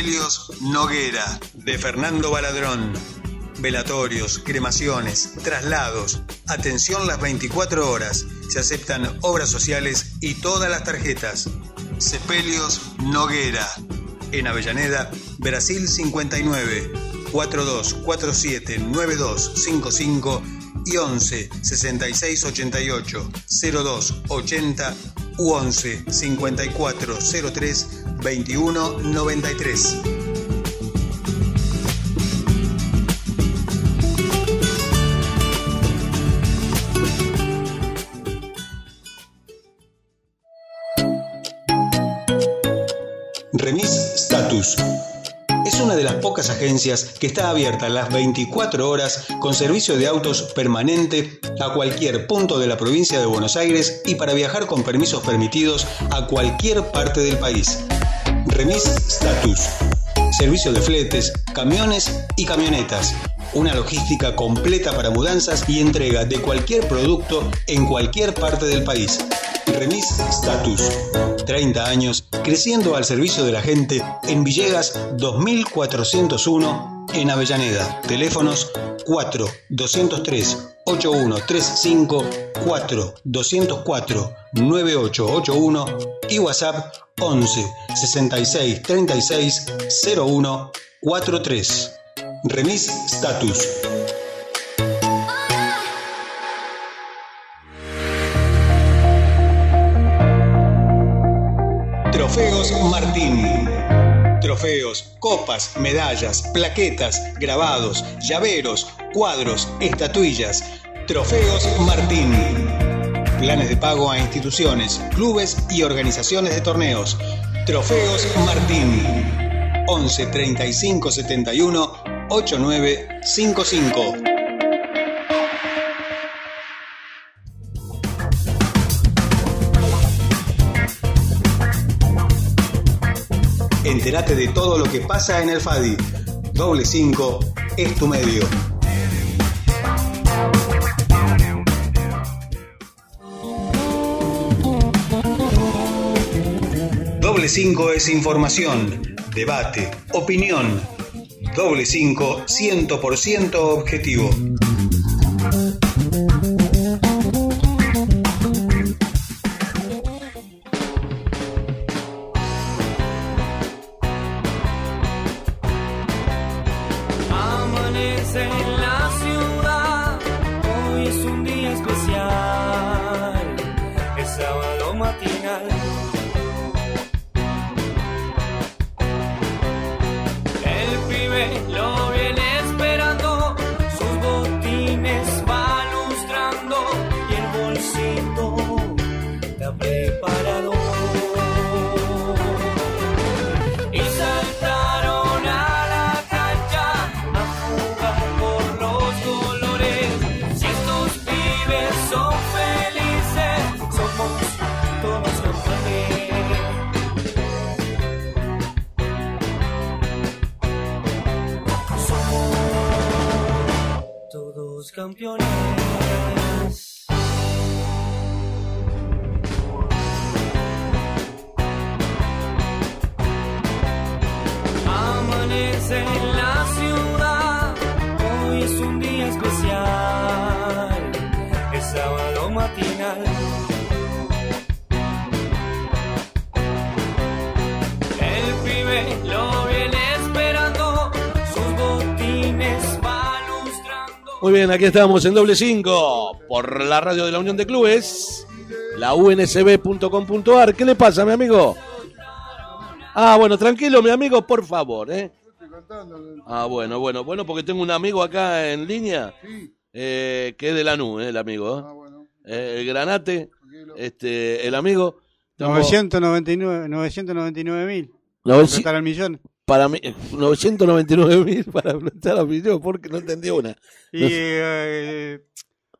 Sepelios Noguera, de Fernando Baladrón. Velatorios, cremaciones, traslados. Atención las 24 horas. Se aceptan obras sociales y todas las tarjetas. Sepelios Noguera, en Avellaneda, Brasil 59, 4247 9255 y 11 66 88 02 80 u 11 54 03 21 93. Remis Status. Es una de las pocas agencias que está abierta las 24 horas con servicio de autos permanente a cualquier punto de la provincia de Buenos Aires y para viajar con permisos permitidos a cualquier parte del país. Remis Status. Servicio de fletes, camiones y camionetas. Una logística completa para mudanzas y entrega de cualquier producto en cualquier parte del país. Remis Status. 30 años creciendo al servicio de la gente en Villegas 2401 en Avellaneda. Teléfonos 4 203 8135 204 9881 y WhatsApp 11 66 36 01 43. Remis Status. Trofeos Martín. Trofeos, copas, medallas, plaquetas, grabados, llaveros, cuadros, estatuillas. Trofeos Martín. Planes de pago a instituciones, clubes y organizaciones de torneos. Trofeos Martín. 11 35 71 8955. Entérate de todo lo que pasa en el FADI. Doble 5 es tu medio. 5 es información, debate, opinión. Doble 5 100% objetivo. Muy bien, aquí estamos en doble 5 por la radio de la Unión de Clubes, la unsb.com.ar. ¿Qué le pasa, mi amigo? Ah, bueno, tranquilo, mi amigo, por favor, ¿eh? Ah, bueno, bueno, bueno, porque tengo un amigo acá en línea eh, que es de Lanús, ¿eh? el amigo. ¿eh? Ah. Eh, el Granate, este, el amigo. Tengo- 999 999 mil. Noveci- Completar el millón. Para mí, 999 mil para plantar a millón, porque no entendí una. Y No sé. eh,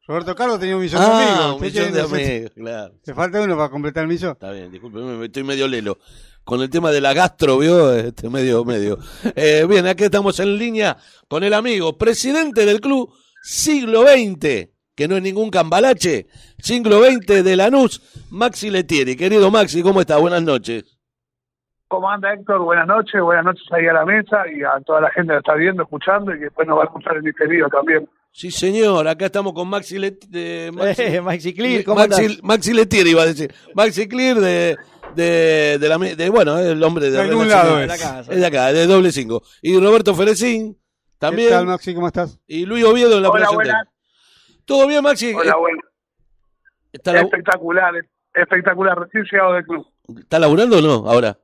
Roberto Carlos tenía un millón Ah, de amigos. un millón de amigos, claro. Te falta uno para completar el millón. Está bien, discúlpeme, me estoy medio lelo. Con el tema de la gastro, ¿vio? Este, medio, medio. Eh, bien, aquí estamos en línea con el amigo, presidente del club Siglo XX, que no es ningún cambalache, Siglo XX de Lanús, Maxi Letieri. Querido Maxi, ¿cómo está? Buenas noches. ¿Cómo anda Héctor? Buenas noches, buenas noches ahí a la mesa y a toda la gente que está viendo, escuchando y que después nos va a escuchar en diferido también. Sí, señor, acá estamos con Maxi Letieri. <laughs> Maxi, Eh, Maxi Clear, ¿cómo Maxi? Maxi Letieri iba a decir. Maxi Clear de, de, de la, de, bueno, es el hombre de, De algún lado De es. la casa. Es de acá, de doble cinco. Y Roberto Ferecín, ¿Qué también. tal, Maxi? ¿Cómo estás? Y Luis Oviedo en la Hola, buenas. ¿Todo bien, Maxi? Hola, Eh, bueno. ¿Está, Espectacular, espectacular, recién llegado del club. ¿Está laburando o no ahora?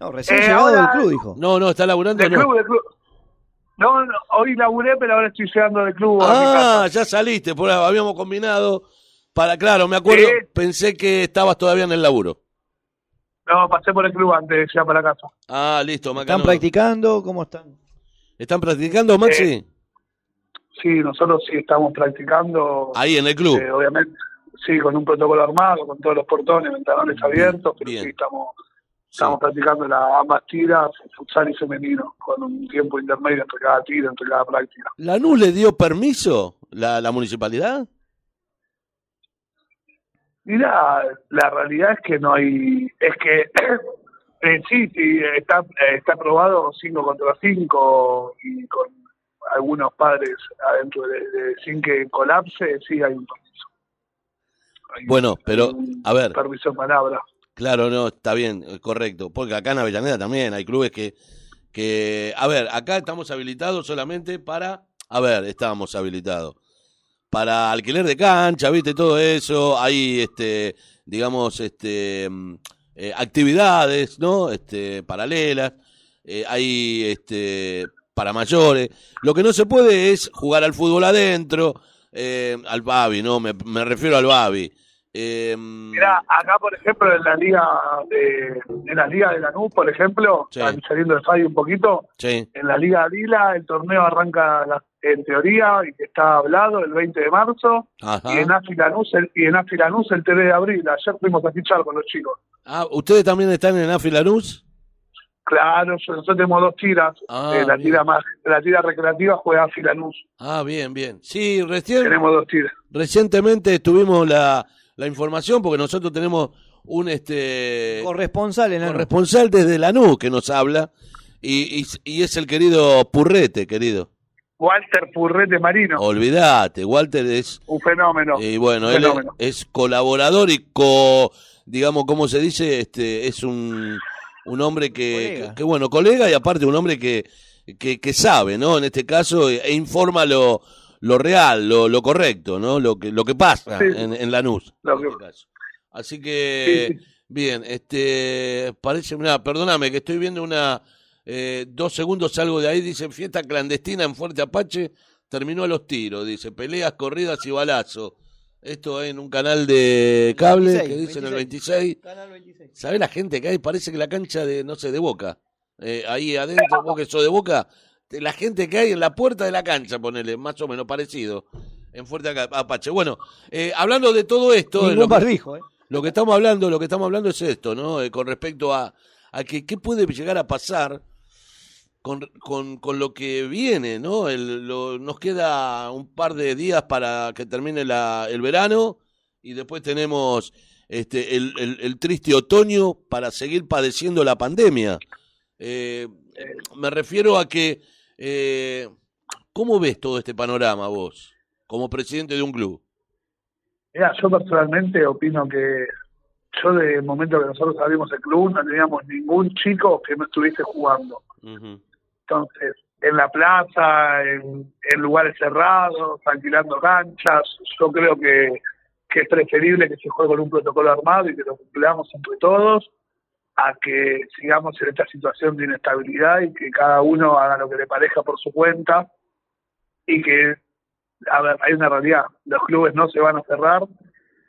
No, recién Eh, llegado ahora- del club, dijo. No, no, está laburando Del no. club, del club. No, no, hoy laburé, pero ahora estoy llegando del club a mi Ah, casa. ya saliste, por ahí habíamos combinado para, claro, me acuerdo, pensé que estabas todavía en el laburo. No, pasé por el club antes de llegar para casa. Ah, listo, ¿Están Macano. practicando? ¿Cómo están? ¿Están practicando, Maxi? Eh, Sí, nosotros sí estamos practicando, Ahí en el club. eh, obviamente, sí, con un protocolo armado, con todos los portones, ventanales abiertos, pero bien. sí estamos Sí. Estamos practicando las ambas tiras, futsal y femenino, con un tiempo intermedio entre cada tira, entre cada práctica. ¿Lanús le dio permiso la, la municipalidad? Mira, la realidad es que no hay, es que <clears throat> eh, sí, sí, está, está aprobado 5 contra 5 y con, algunos padres adentro de, de- sin que colapse, sí hay un permiso. Hay Bueno, pero, a ver, permiso de palabra. Claro, no, está bien, eh, correcto. Porque acá en Avellaneda también hay clubes que, que, a ver, acá estamos habilitados solamente para, a ver, estábamos habilitados. Para alquiler de cancha, viste, todo eso, hay, este, digamos, este, mm, eh, actividades, ¿no? Este, paralelas, eh, hay, este, para mayores. Lo que no se puede es jugar al fútbol adentro, al Babi, ¿no? Me, me refiero al Babi. Eh, Mirá, acá por ejemplo en la liga de en la liga de Lanús, por ejemplo, Sí. saliendo de Fadi un poquito, sí, en la liga Lila el torneo arranca la- en teoría y que está hablado el 20 de marzo ajá. y en AFI Lanús el, y en AFI Lanús el 3 de abril. Ayer fuimos a fichar con los chicos. Ah, ¿ustedes también están en Afi Lanús? Claro, nosotros tenemos dos tiras. Ah, Eh, la bien. tira más, la tira recreativa juega AFI Lanús. Ah, bien, bien. Sí, recién, Tenemos dos tiras. recientemente tuvimos la, la información porque nosotros tenemos un este Corresponsal en la corresponsal desde Lanús que nos habla y, y, y es el querido Purrete, querido. Walter Purrete Marino, Olvídate, Walter es un fenómeno. y bueno, él es, colaborador y co, digamos, ¿cómo se dice? Este es un, un hombre que, que, bueno, colega y aparte un hombre que, que, que sabe, ¿no? En este caso, e, e informa lo, lo real, lo, lo correcto, ¿no? Lo que, lo que pasa Sí. en, en Lanús. Lo en este caso. Así que, Sí, sí. bien, este, parece, mira, perdóname que estoy viendo una, eh, dos segundos salgo de ahí, dice fiesta clandestina en Fuerte Apache, terminó a los tiros, dice peleas, corridas y balazos. Esto en un canal de cable 26, que dice en el 26. 26. Canal 26. ¿Sabés la gente que hay? Parece que la cancha de, no sé, de Boca. Eh, ahí adentro, vos que sos de Boca, la gente que hay en la puerta de la cancha, ponele, más o menos parecido, en Fuerte Apache. Bueno, eh, hablando de todo esto, de que, ¿eh? lo que estamos hablando, lo que estamos hablando es esto, ¿no? Eh, con respecto a, a que qué puede llegar a pasar con, con, con lo que viene, ¿no? El, lo- nos queda un par de días para que termine la, el verano y después tenemos este, el, el, el triste otoño para seguir padeciendo la pandemia. Eh, me refiero a que, eh, ¿cómo ves todo este panorama vos, como presidente de un club? Mira, yo personalmente opino que yo desde el momento que nosotros abrimos el club no teníamos ningún chico que no estuviese jugando. Entonces, en la plaza, en, en lugares cerrados, alquilando canchas, yo creo que, que es preferible que se juegue con un protocolo armado y que lo cumplamos entre todos a que sigamos en esta situación de inestabilidad y que cada uno haga lo que le parezca por su cuenta y que, a ver, hay una realidad, los clubes no se van a cerrar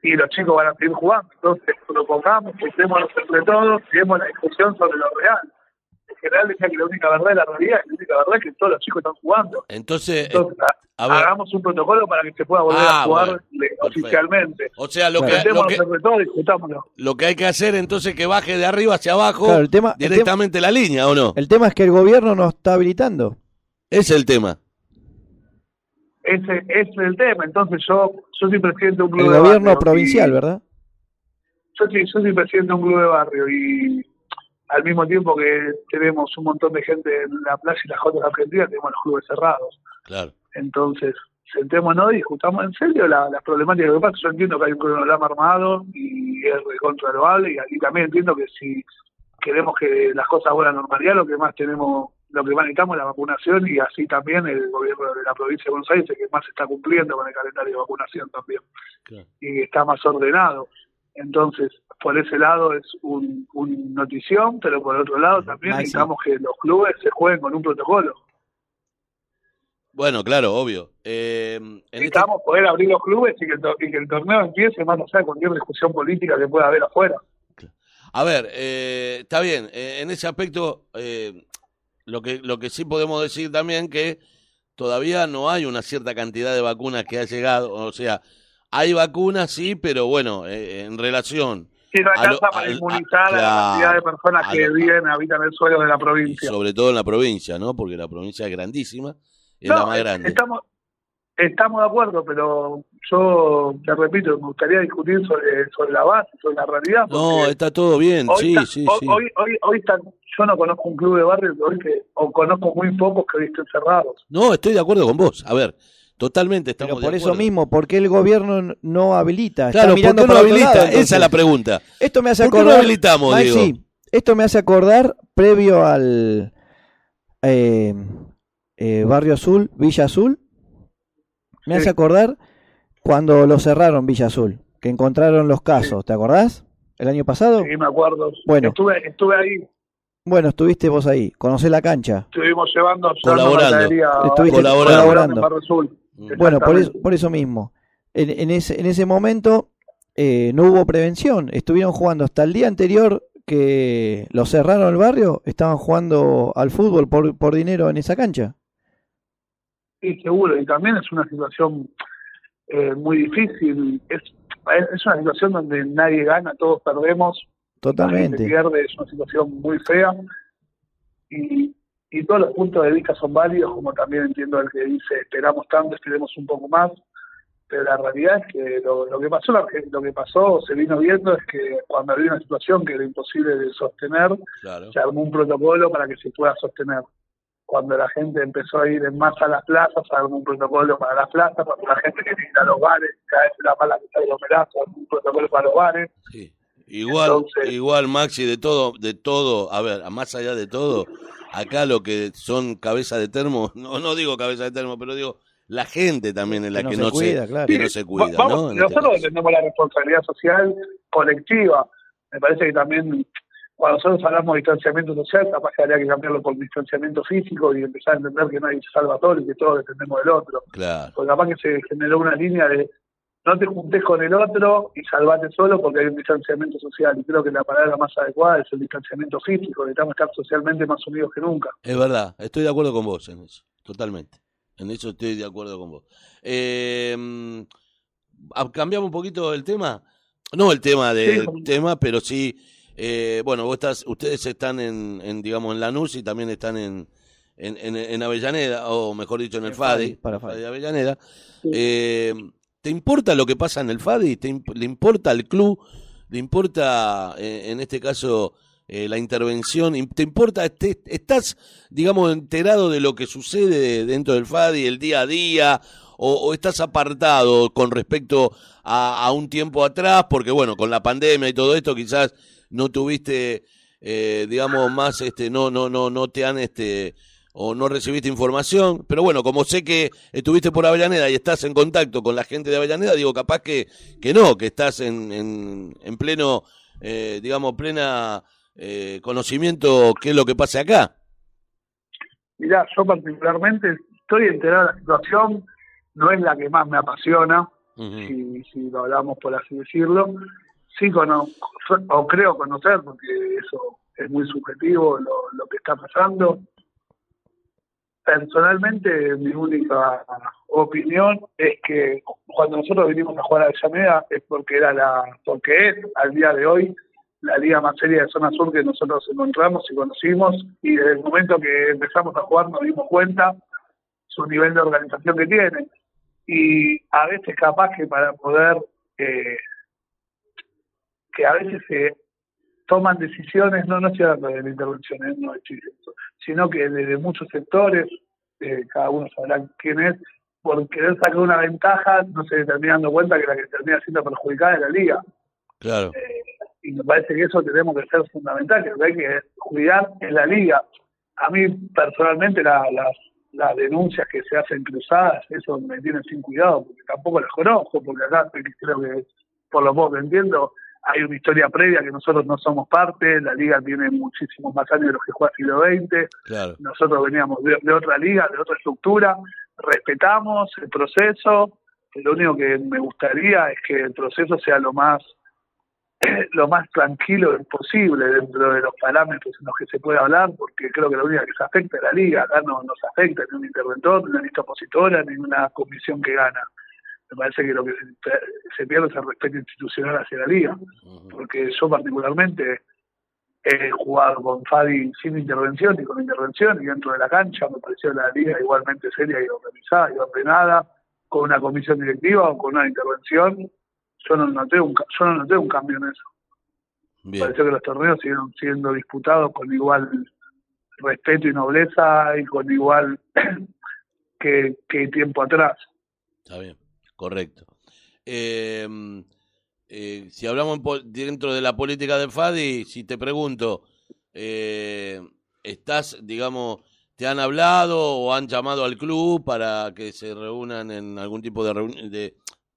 y los chicos van a seguir jugando. Entonces, propongamos, juntémonos entre todos, sigamos la discusión sobre lo real. En general decía que la única verdad es la realidad, y la única verdad es que todos los chicos están jugando. Entonces, eh, Entonces, a ver, hagamos un protocolo para que se pueda volver Ah, a jugar bueno, le- perfecto. oficialmente. o sea, lo que, lo que, lo que hay que hacer entonces es que baje de arriba hacia abajo Claro, el tema, el tema, directamente la línea, ¿o no? el tema es que el gobierno nos está habilitando. Ese es el tema. Ese, ese es el tema. Entonces, yo, yo soy presidente de un club El de gobierno barrio provincial, y- ¿verdad? Yo, sí, yo soy presidente de un club de barrio y al mismo tiempo que tenemos un montón de gente en la playa y las Jotas Argentinas, tenemos los clubes cerrados. Claro. Entonces, sentémonos y discutamos en serio la- las problemáticas que pasa. Yo entiendo que hay un cronograma armado y es recontra loable y aquí también entiendo que si queremos que las cosas vuelvan a normalidad, lo que más tenemos, lo que más necesitamos es la vacunación y así también el gobierno de la provincia de Buenos Aires que más está cumpliendo con el calendario de vacunación también Claro. y está más ordenado. Entonces, por ese lado es un, un notición, pero por otro lado también Ahí sí. necesitamos que los clubes se jueguen con un protocolo. Bueno, claro, obvio. Eh, en este- Necesitamos poder abrir los clubes y que, el y que el torneo empiece más allá de cualquier discusión política que pueda haber afuera. A ver, eh, está bien. eh, en ese aspecto, eh, lo que lo que sí podemos decir también que todavía no hay una cierta cantidad de vacunas que ha llegado. O sea, hay vacunas, sí, pero bueno, eh, en relación Si no alcanza para inmunizar a, la cantidad de personas que lo- viven, habitan el suelo de la y provincia. sobre todo en la provincia, ¿no? Porque la provincia es grandísima, es No, la más grande. Estamos, Estamos de acuerdo, pero yo te repito, me gustaría discutir sobre, sobre la base, sobre la realidad. No, está todo bien, hoy sí, está- sí, hoy, sí. Hoy, hoy, hoy yo no conozco un club de barrio hoy que, o conozco muy pocos que hoy estén cerrados. No, estoy de acuerdo con vos. A ver, totalmente estamos Pero por de eso mismo, ¿por qué el gobierno no habilita? Está Claro, ¿por mirando qué no habilita? lado, Esa es la pregunta. Esto me hace ¿Por qué no acordar. habilitamos, Maxi, Diego? esto me hace acordar previo al eh, eh, Barrio Azul, Villa Azul. Me Sí. hace acordar cuando lo cerraron Villa Azul, que encontraron los casos. ¿Te acordás? El año pasado. Sí, me acuerdo. Bueno. Estuve, estuve ahí, Bueno, estuviste vos ahí. Conocés la cancha. estuvimos llevando, Colaborando. Estuviste colaborando. colaborando. en Barrio Azul. Bueno, por eso, por eso mismo. En, en ese, en ese momento eh, no hubo prevención. Estuvieron jugando hasta el día anterior que lo cerraron el barrio. Estaban jugando al fútbol por, por dinero en esa cancha. Sí, seguro. Y también es una situación eh, muy difícil. Es, es una situación donde nadie gana, todos perdemos. Totalmente. pierde, es una situación muy fea. Y, y todos los puntos de vista son válidos, como también entiendo el que dice, esperamos tanto, esperemos un poco más. Pero la realidad es que lo, lo que pasó, lo que, lo que pasó, se vino viendo, es que cuando había una situación que era imposible de sostener, Claro. se armó un protocolo para que se pueda sostener. Cuando la gente empezó a ir en masa a las plazas, se armó un protocolo para las plazas. Cuando la gente quería ir a los bares, cada vez la que está aglomerada, se armó un protocolo para los bares. Sí. Igual, Entonces- igual Maxi, de todo, de todo, a ver, más allá de todo, acá lo que son cabeza de termo, <laughs> no, no digo cabeza de termo, pero digo, la gente también es la Que que, no se cuida, claro. que no se cuida, Va- vamos, ¿no? En este nosotros tenemos la responsabilidad social colectiva. Me parece que también cuando nosotros hablamos de distanciamiento social, capaz que habría que cambiarlo por distanciamiento físico y empezar a entender que nadie se salva todo y que todos dependemos del otro. Claro, Porque capaz que se generó una línea de no te juntes con el otro y salvate solo porque hay un distanciamiento social. Y creo que la palabra más adecuada es el distanciamiento físico. Necesitamos estar socialmente más unidos que nunca. es verdad, estoy de acuerdo con vos en eso, totalmente. En eso estoy de acuerdo con vos. Eh, mm, ah, cambiamos un poquito el tema. No el tema del Sí, tema, pero sí. eh, bueno, vos estás, ustedes están en, en, digamos, en Lanús y también están en, en, en, en Avellaneda, o mejor dicho, en el FADI, Fadi, para FADI Avellaneda. Sí. Eh, ¿Te importa lo que pasa en el FADI? ¿Te imp- ¿Le importa al club? ¿Le importa, eh, en este caso, eh, la intervención? ¿Te importa, te- estás, digamos, enterado de lo que sucede dentro del FADI el día a día? O, estás apartado con respecto a, a un tiempo atrás? Porque, bueno, con la pandemia y todo esto, quizás no tuviste, eh, digamos, más, este, no, no, no, no te han, este, o no recibiste información, pero bueno, como sé que estuviste por Avellaneda y estás en contacto con la gente de Avellaneda, digo, capaz que, que no, que estás en, en, en pleno, eh, digamos, plena eh, conocimiento qué es lo que pasa acá. Mirá, yo particularmente estoy enterado de la situación, no es la que más me apasiona, si lo hablamos por así decirlo. Sí conozco, o creo conocer, porque eso es muy subjetivo lo, lo que está pasando. Personalmente, mi única opinión es que cuando nosotros vinimos a jugar a Avellaneda es porque era la, porque es al día de hoy la liga más seria de zona sur que nosotros encontramos y conocimos y desde el momento que empezamos a jugar nos dimos cuenta su nivel de organización que tiene. Y a veces capaz que para poder eh, que a veces se toman decisiones, no, no estoy hablando de la intervención, eh, no estoy sino que desde muchos sectores, eh, cada uno sabrá quién es, por querer sacar una ventaja, no se termina dando cuenta que la que termina siendo perjudicada es la liga. Claro, Y me parece que eso tenemos que ser fundamental, que lo que hay que cuidar en la liga. A mí personalmente la- las, las denuncias que se hacen cruzadas, eso me tiene sin cuidado, porque tampoco las conozco, porque acá creo que por lo poco que entiendo, hay una historia previa que nosotros no somos parte, la liga tiene muchísimos más años de los que juega siglo XX, claro. nosotros veníamos de, de otra liga, de otra estructura, respetamos el proceso, lo único que me gustaría es que el proceso sea lo más <clears throat> lo más tranquilo posible dentro de los parámetros en los que se puede hablar, porque creo que la única que se afecta es la liga, acá no nos afecta ni un interventor, ni una lista opositora, ni una comisión que gana. Me parece que lo que se, pierde es el respeto institucional hacia la liga, porque yo particularmente he jugado con Fadi sin intervención y con intervención y dentro de la cancha me pareció la liga igualmente seria y organizada y ordenada, con una comisión directiva o con una intervención, yo no noté un, yo no noté un cambio en eso. Bien. Pareció que los torneos siguieron siendo disputados con igual respeto y nobleza y con igual <clears throat> que, que tiempo atrás. Está bien, correcto. Eh, eh, si hablamos dentro de la política de Fadi, si te pregunto, eh, ¿estás, digamos, te han hablado o han llamado al club para que se reúnan en algún tipo de reunión,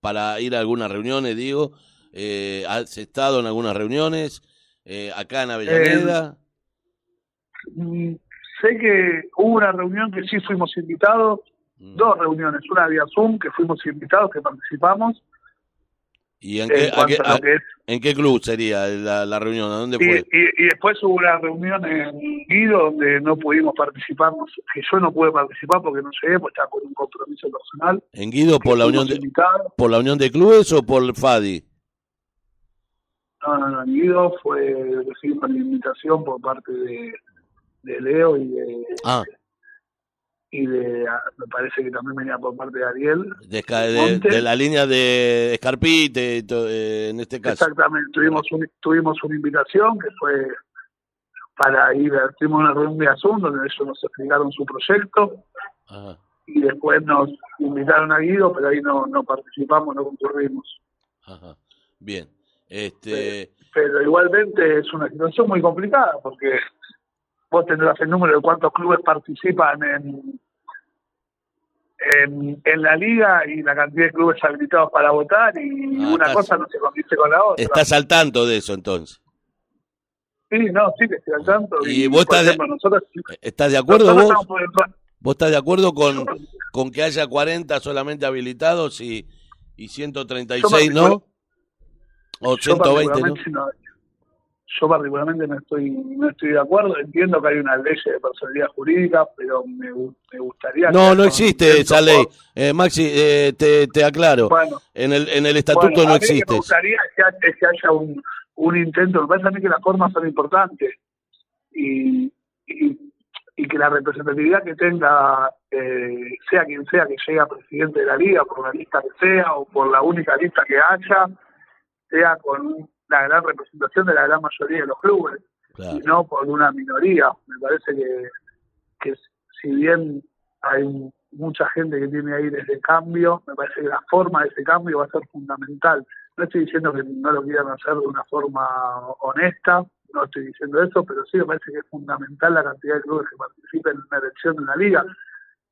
para ir a algunas reuniones, digo? Eh, ¿Has estado en algunas reuniones eh, acá en Avellaneda? Mm, Sé que hubo una reunión que sí fuimos invitados. Dos reuniones, una vía Zoom que fuimos invitados, que participamos, ¿Y en en qué, a cuanto qué- a lo a- que es en qué club sería la, la reunión? ¿A dónde Y, fue? y- y después hubo una reunión en Guido donde no pudimos participar, que yo no pude participar porque no llegué, porque estaba con un compromiso personal. ¿En Guido por la unión de, invitados. por la unión de clubes o por Fadi? No, no, no, en Guido fue recibimos la invitación por parte de, de Leo y de, Ah, y de, me parece que también venía por parte de Ariel. de, la línea de Escarpite, eh, en este caso. Exactamente, tuvimos, un- tuvimos una invitación que fue para ir, tuvimos una reunión de Zoom donde ellos nos explicaron su proyecto Ajá, y después nos invitaron a Guido, pero ahí no, no participamos, no concurrimos. ajá. Bien. Este, Pero igualmente es una situación muy complicada porque vos tendrás el número de cuántos clubes participan en, en, en la liga y la cantidad de clubes habilitados para votar y Ah, una cosa no se condice con la otra. estás al tanto de eso entonces. Sí, no, sí que estoy al tanto. ¿Y vos por estás de- nosotros, ¿Estás de acuerdo vos? ¿Vos estás de acuerdo con, con que haya 40 solamente habilitados y, y 136 no? O yo 120 no? no- yo particularmente no estoy no estoy de acuerdo. Entiendo que hay una ley de personalidad jurídica, pero me, me gustaría. No, que no existe esa ley. Eh, Maxi, eh, te, te aclaro. Bueno, En el, en el estatuto Bueno, no lo que existe. Me gustaría es que, es que haya un, un intento. Me parece a mí que las formas son importantes y, y, y que la representatividad que tenga, eh, sea quien sea que llegue a presidente de la liga, por la lista que sea o por la única lista que haya, sea con la gran representación de la gran mayoría de los clubes Claro. y no por una minoría. Me parece que, que si bien hay mucha gente que tiene aires de cambio, me parece que la forma de ese cambio va a ser fundamental. No estoy diciendo que no lo quieran hacer de una forma honesta, no estoy diciendo eso, pero sí me parece que es fundamental la cantidad de clubes que participen en una elección en la liga,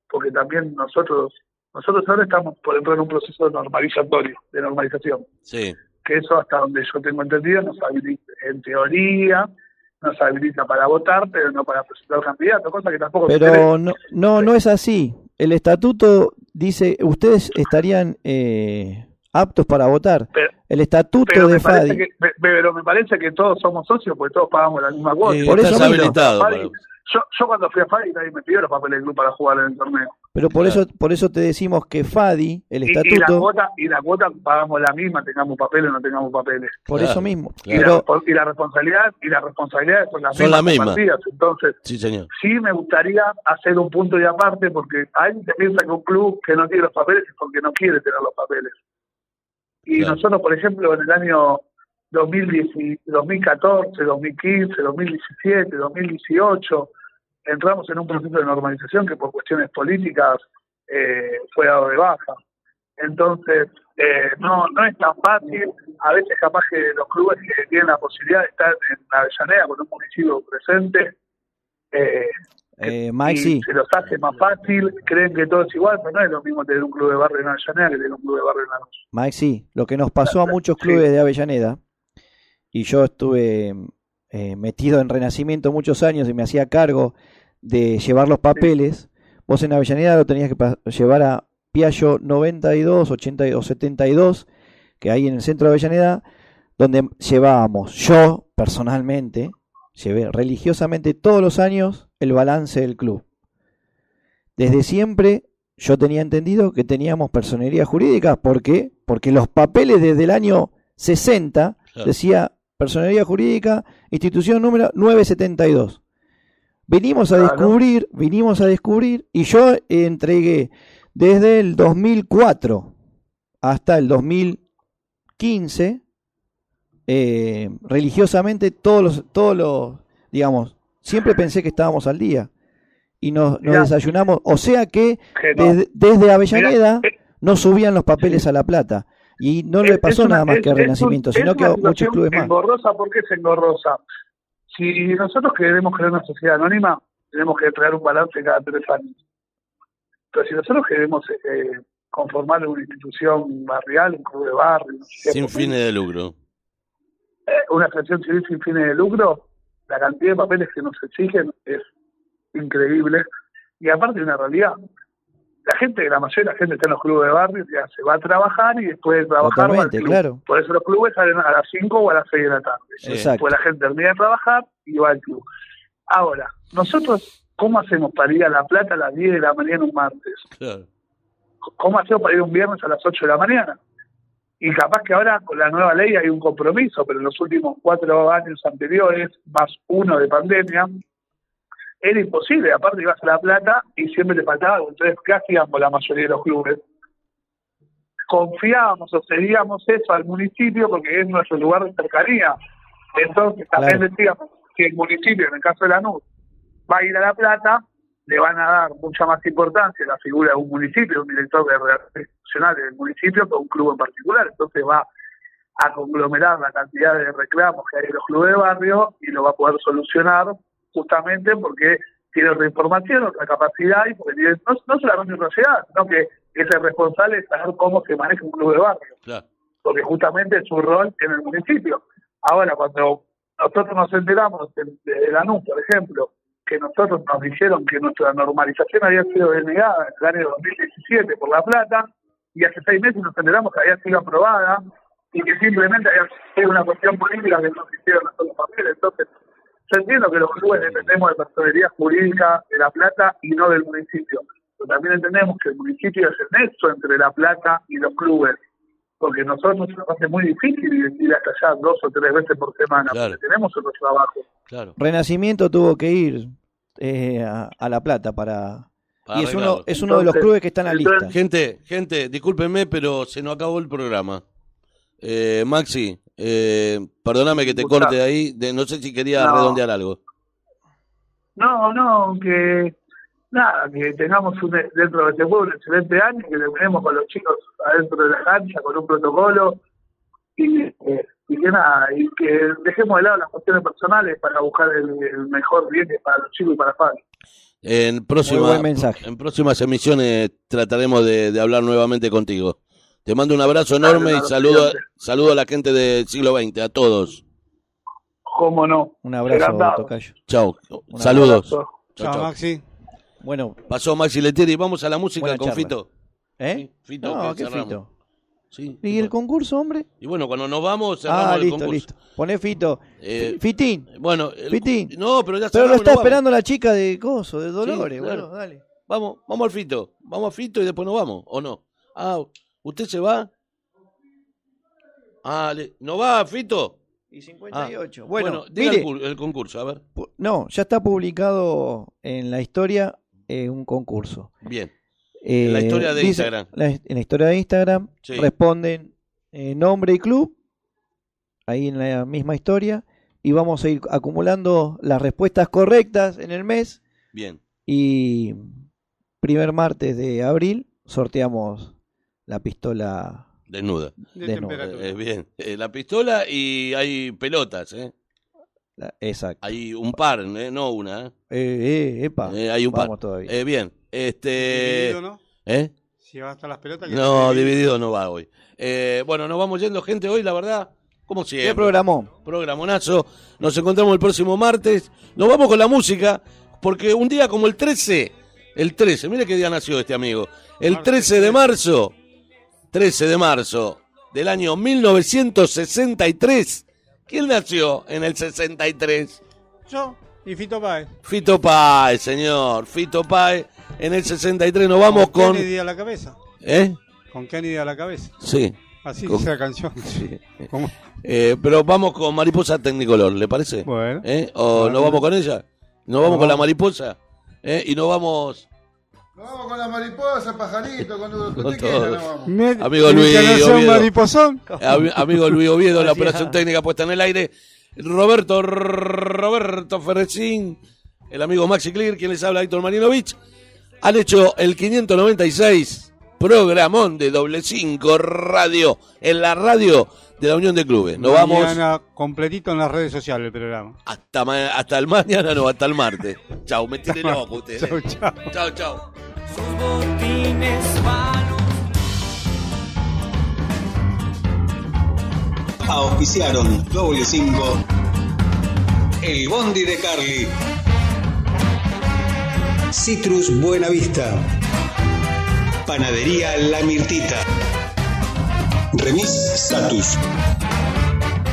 porque también nosotros nosotros ahora estamos por entrar en un proceso normalizatorio, de normalización Sí. Que eso hasta donde yo tengo entendido nos habilita, en teoría, nos habilita para votar, pero no para presentar candidato, cosa que tampoco. Pero no, no, no es así. El estatuto dice, ustedes estarían eh, aptos para votar. Pero- El estatuto pero de Fadi. que, me- pero me parece que todos somos socios porque todos pagamos la misma cuota. Eh, Por eso habilitado. Fadi, para- yo, yo cuando fui a Fadi nadie me pidió los papeles del club para jugar en el torneo. Pero por Claro. eso, por eso te decimos que Fadi, el Y, y la estatuto, cuota, y la cuota pagamos la misma, tengamos papeles o no tengamos papeles. por Claro, eso mismo. Y, la, Pero y la responsabilidad, y las responsabilidades son las Son mismas. Entonces, Sí, señor. sí me gustaría hacer un punto de aparte porque alguien se piensa que un club que no tiene los papeles es porque no quiere tener los papeles. Y Claro. nosotros, por ejemplo, en el año 2010, 2014, 2015, 2017, 2018, entramos en un proceso de normalización que por cuestiones políticas eh, fue dado de baja. Entonces, eh, no, no es tan fácil. A veces capaz que los clubes que tienen la posibilidad de estar en Avellaneda con un municipio presente, eh, eh, Maxi, y se los hace más fácil, creen que todo es igual, pero no es lo mismo tener un club de barrio en Avellaneda que tener un club de barrio en Lanús. Maxi, lo que nos pasó a muchos clubes de Avellaneda, y yo estuve eh, metido en Renacimiento muchos años y me hacía cargo de llevar los papeles, vos en Avellaneda lo tenías que llevar a Piaggio 92, 80 o 72, que hay en el centro de Avellaneda, donde llevábamos, yo personalmente, llevé religiosamente todos los años el balance del club. Desde siempre yo tenía entendido que teníamos personería jurídica. ¿Por qué? Porque los papeles desde el año 60 Claro. decía personería jurídica, institución número 972. Vinimos a descubrir, vinimos a descubrir, y yo entregué Desde el 2004 hasta el 2015, eh, religiosamente todos los, todos los, digamos, siempre pensé que estábamos al día y nos, nos desayunamos, o sea que Que no. desde, desde Avellaneda no subían los papeles a La Plata y no le Es- pasó es una- nada más es- que a es Renacimiento, es sino que una a muchos clubes más. engorrosa, ¿por qué es engorrosa? Si nosotros queremos crear una sociedad anónima, tenemos que traer un balance cada tres años. Pero si nosotros queremos eh, conformar una institución barrial, un club de barrio, Sin fines de lucro. eh, una asociación civil sin fines de lucro, la cantidad de papeles que nos exigen es increíble. Y aparte de una realidad, la gente, la mayoría de la gente está en los clubes de barrio, ya se va a trabajar y después de trabajar va al club. claro. Por eso los clubes salen a las 5 o a las 6 de la tarde. Exacto. Pues la gente termina de trabajar y va al club. Ahora, nosotros, ¿cómo hacemos para ir a La Plata a las 10 de la mañana un martes? Claro. ¿Cómo hacemos para ir un viernes a las 8 de la mañana? Y capaz que ahora con la nueva ley hay un compromiso, pero en los últimos cuatro años anteriores, más uno de pandemia, era imposible. Aparte ibas a La Plata y siempre te faltaba algo. Entonces, ¿qué hacíamos la mayoría de los clubes? Confiábamos o cedíamos eso al municipio porque es nuestro lugar de cercanía. Entonces, también Claro. decíamos que el municipio, en el caso de Lanús, va a ir a La Plata, le van a dar mucha más importancia a la figura de un municipio, un director de relaciones institucionales del municipio, que un club en particular. Entonces va a conglomerar la cantidad de reclamos que hay en los clubes de barrio y lo va a poder solucionar justamente porque tiene otra información, otra capacidad y porque tiene no, no solamente otra ciudad, sino que es el responsable de saber cómo se maneja un club de barrio Claro. porque justamente es su rol en el municipio. Ahora, cuando nosotros nos enteramos de, de Lanús, por ejemplo, que nosotros nos dijeron que nuestra normalización había sido denegada en el año 2017 por La Plata, y hace seis meses nos enteramos que había sido aprobada y que simplemente había sido una cuestión política que no se hicieron los papeles. Entonces, yo entiendo que los clubes dependemos de personería jurídica de La Plata y no del municipio. Pero también entendemos que el municipio es el nexo entre La Plata y los clubes porque nosotros nos hace muy difícil ir- hasta allá dos o tres veces por semana, Claro. porque tenemos otro trabajo. Claro. Renacimiento tuvo que ir eh, a, a La Plata para... Y es uno, es uno de los clubes que está en la lista. Gente, gente, discúlpenme, pero se nos acabó el programa. Eh, Maxi, eh, perdóname que te Gustavo. corte ahí. De, no sé si quería No. redondear algo. No, no, que nada, que tengamos un, dentro de este pueblo un excelente año, que terminemos con los chicos adentro de la cancha con un protocolo y, eh, y que nada, y que dejemos de lado las cuestiones personales para buscar el, el mejor bien para los chicos y para Fabi. En, próxima, buen mensaje. en próximas emisiones trataremos de, de hablar nuevamente contigo. Te mando un abrazo enorme y saludo, saludo a la gente del siglo XX, a todos. ¿Cómo no? Un abrazo. Tocayo. Chao. Un Saludos. Chao. Maxi. Bueno, Pasó Maxi Letieri. Vamos a la música con charla. Fito. ¿eh? Sí, Fito, no, que qué. Fito. Sí, ¿Y el concurso, hombre? Y bueno, cuando nos vamos, cerramos Ah, el listo, concurso. listo. Poné Fito. Eh, Fitín. Bueno, el- Fitín. no, pero ya Pero lo está esperando la chica de Coso, de Dolores. claro. Bueno, dale. Vamos, vamos al Fito. Vamos al Fito y después nos vamos, ¿o no? Ah, ¿usted se va? Ah, ¿no va, Fito? Y Ah, 58. bueno, diga mire, el, cur- el concurso, a ver. no, ya está publicado en la historia eh, un concurso. Bien. Eh, En la historia de dice- Instagram. la- en la historia de Instagram Sí. responden eh, nombre y club, ahí en la misma historia, y vamos a ir acumulando las respuestas correctas en el mes Bien. y primer martes de abril sorteamos la pistola. Desnuda. De temperatura. Eh, bien. Eh, la pistola y hay pelotas, ¿eh? la- exacto. Hay un par, ¿eh? no una. ¿eh? Eh, eh, epa, Eh, hay un par. vamos todavía. Eh, bien. Este. Dividido, ¿no? ¿Eh? Si va hasta las pelotas. que No, dividido no va hoy. Eh, bueno, nos vamos yendo, gente, hoy, la verdad. Como siempre. ¿Qué programó? Programonazo. Nos encontramos el próximo martes. Nos vamos con la música, porque un día como el 13, el 13, mire qué día nació este amigo. El Martes 13 de marzo, 13 de marzo del año 1963. ¿Quién nació en el 63? Yo y Fito Páez. Fito Páez, señor. Fito Páez. En el 63 nos vamos con... Kennedy a la cabeza. ¿Eh? Con Kennedy a la cabeza. Sí. Así Con- dice la canción. <laughs> <laughs> ¿Cómo? Eh, pero vamos con Mariposa Tecnicolor, ¿le parece? Bueno. ¿Eh? ¿O Bueno. nos vamos con ella? ¿Nos vamos Nos con la vamos. mariposa? ¿Eh? Y nos vamos Nos vamos con la mariposa, pajarito, con lo que Con usted quiera, todo. nos vamos. Amigo Luis Oviedo. Mariposón. Ami- Amigo Luis Oviedo, la <laughs> operación técnica puesta en el aire. Roberto, Roberto Ferrecín, el amigo Maxi Clear, quien les habla, Héctor Marinovich. Han hecho el 596 programón de doble 5 radio en la radio de la Unión de Clubes. Nos vamos Mañana completito en las redes sociales el programa. hasta, el mañana, no, hasta el martes. Chau, me loco <laughs> ustedes. Chau, chau. Chau, chau. Sus botines vanos. Auspiciaron doble 5 El Bondi de Carly. Citrus Buena Vista. Panadería La Mirtita. Remis Satus.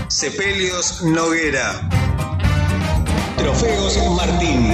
Sepelios Noguera. Trofeos Martín.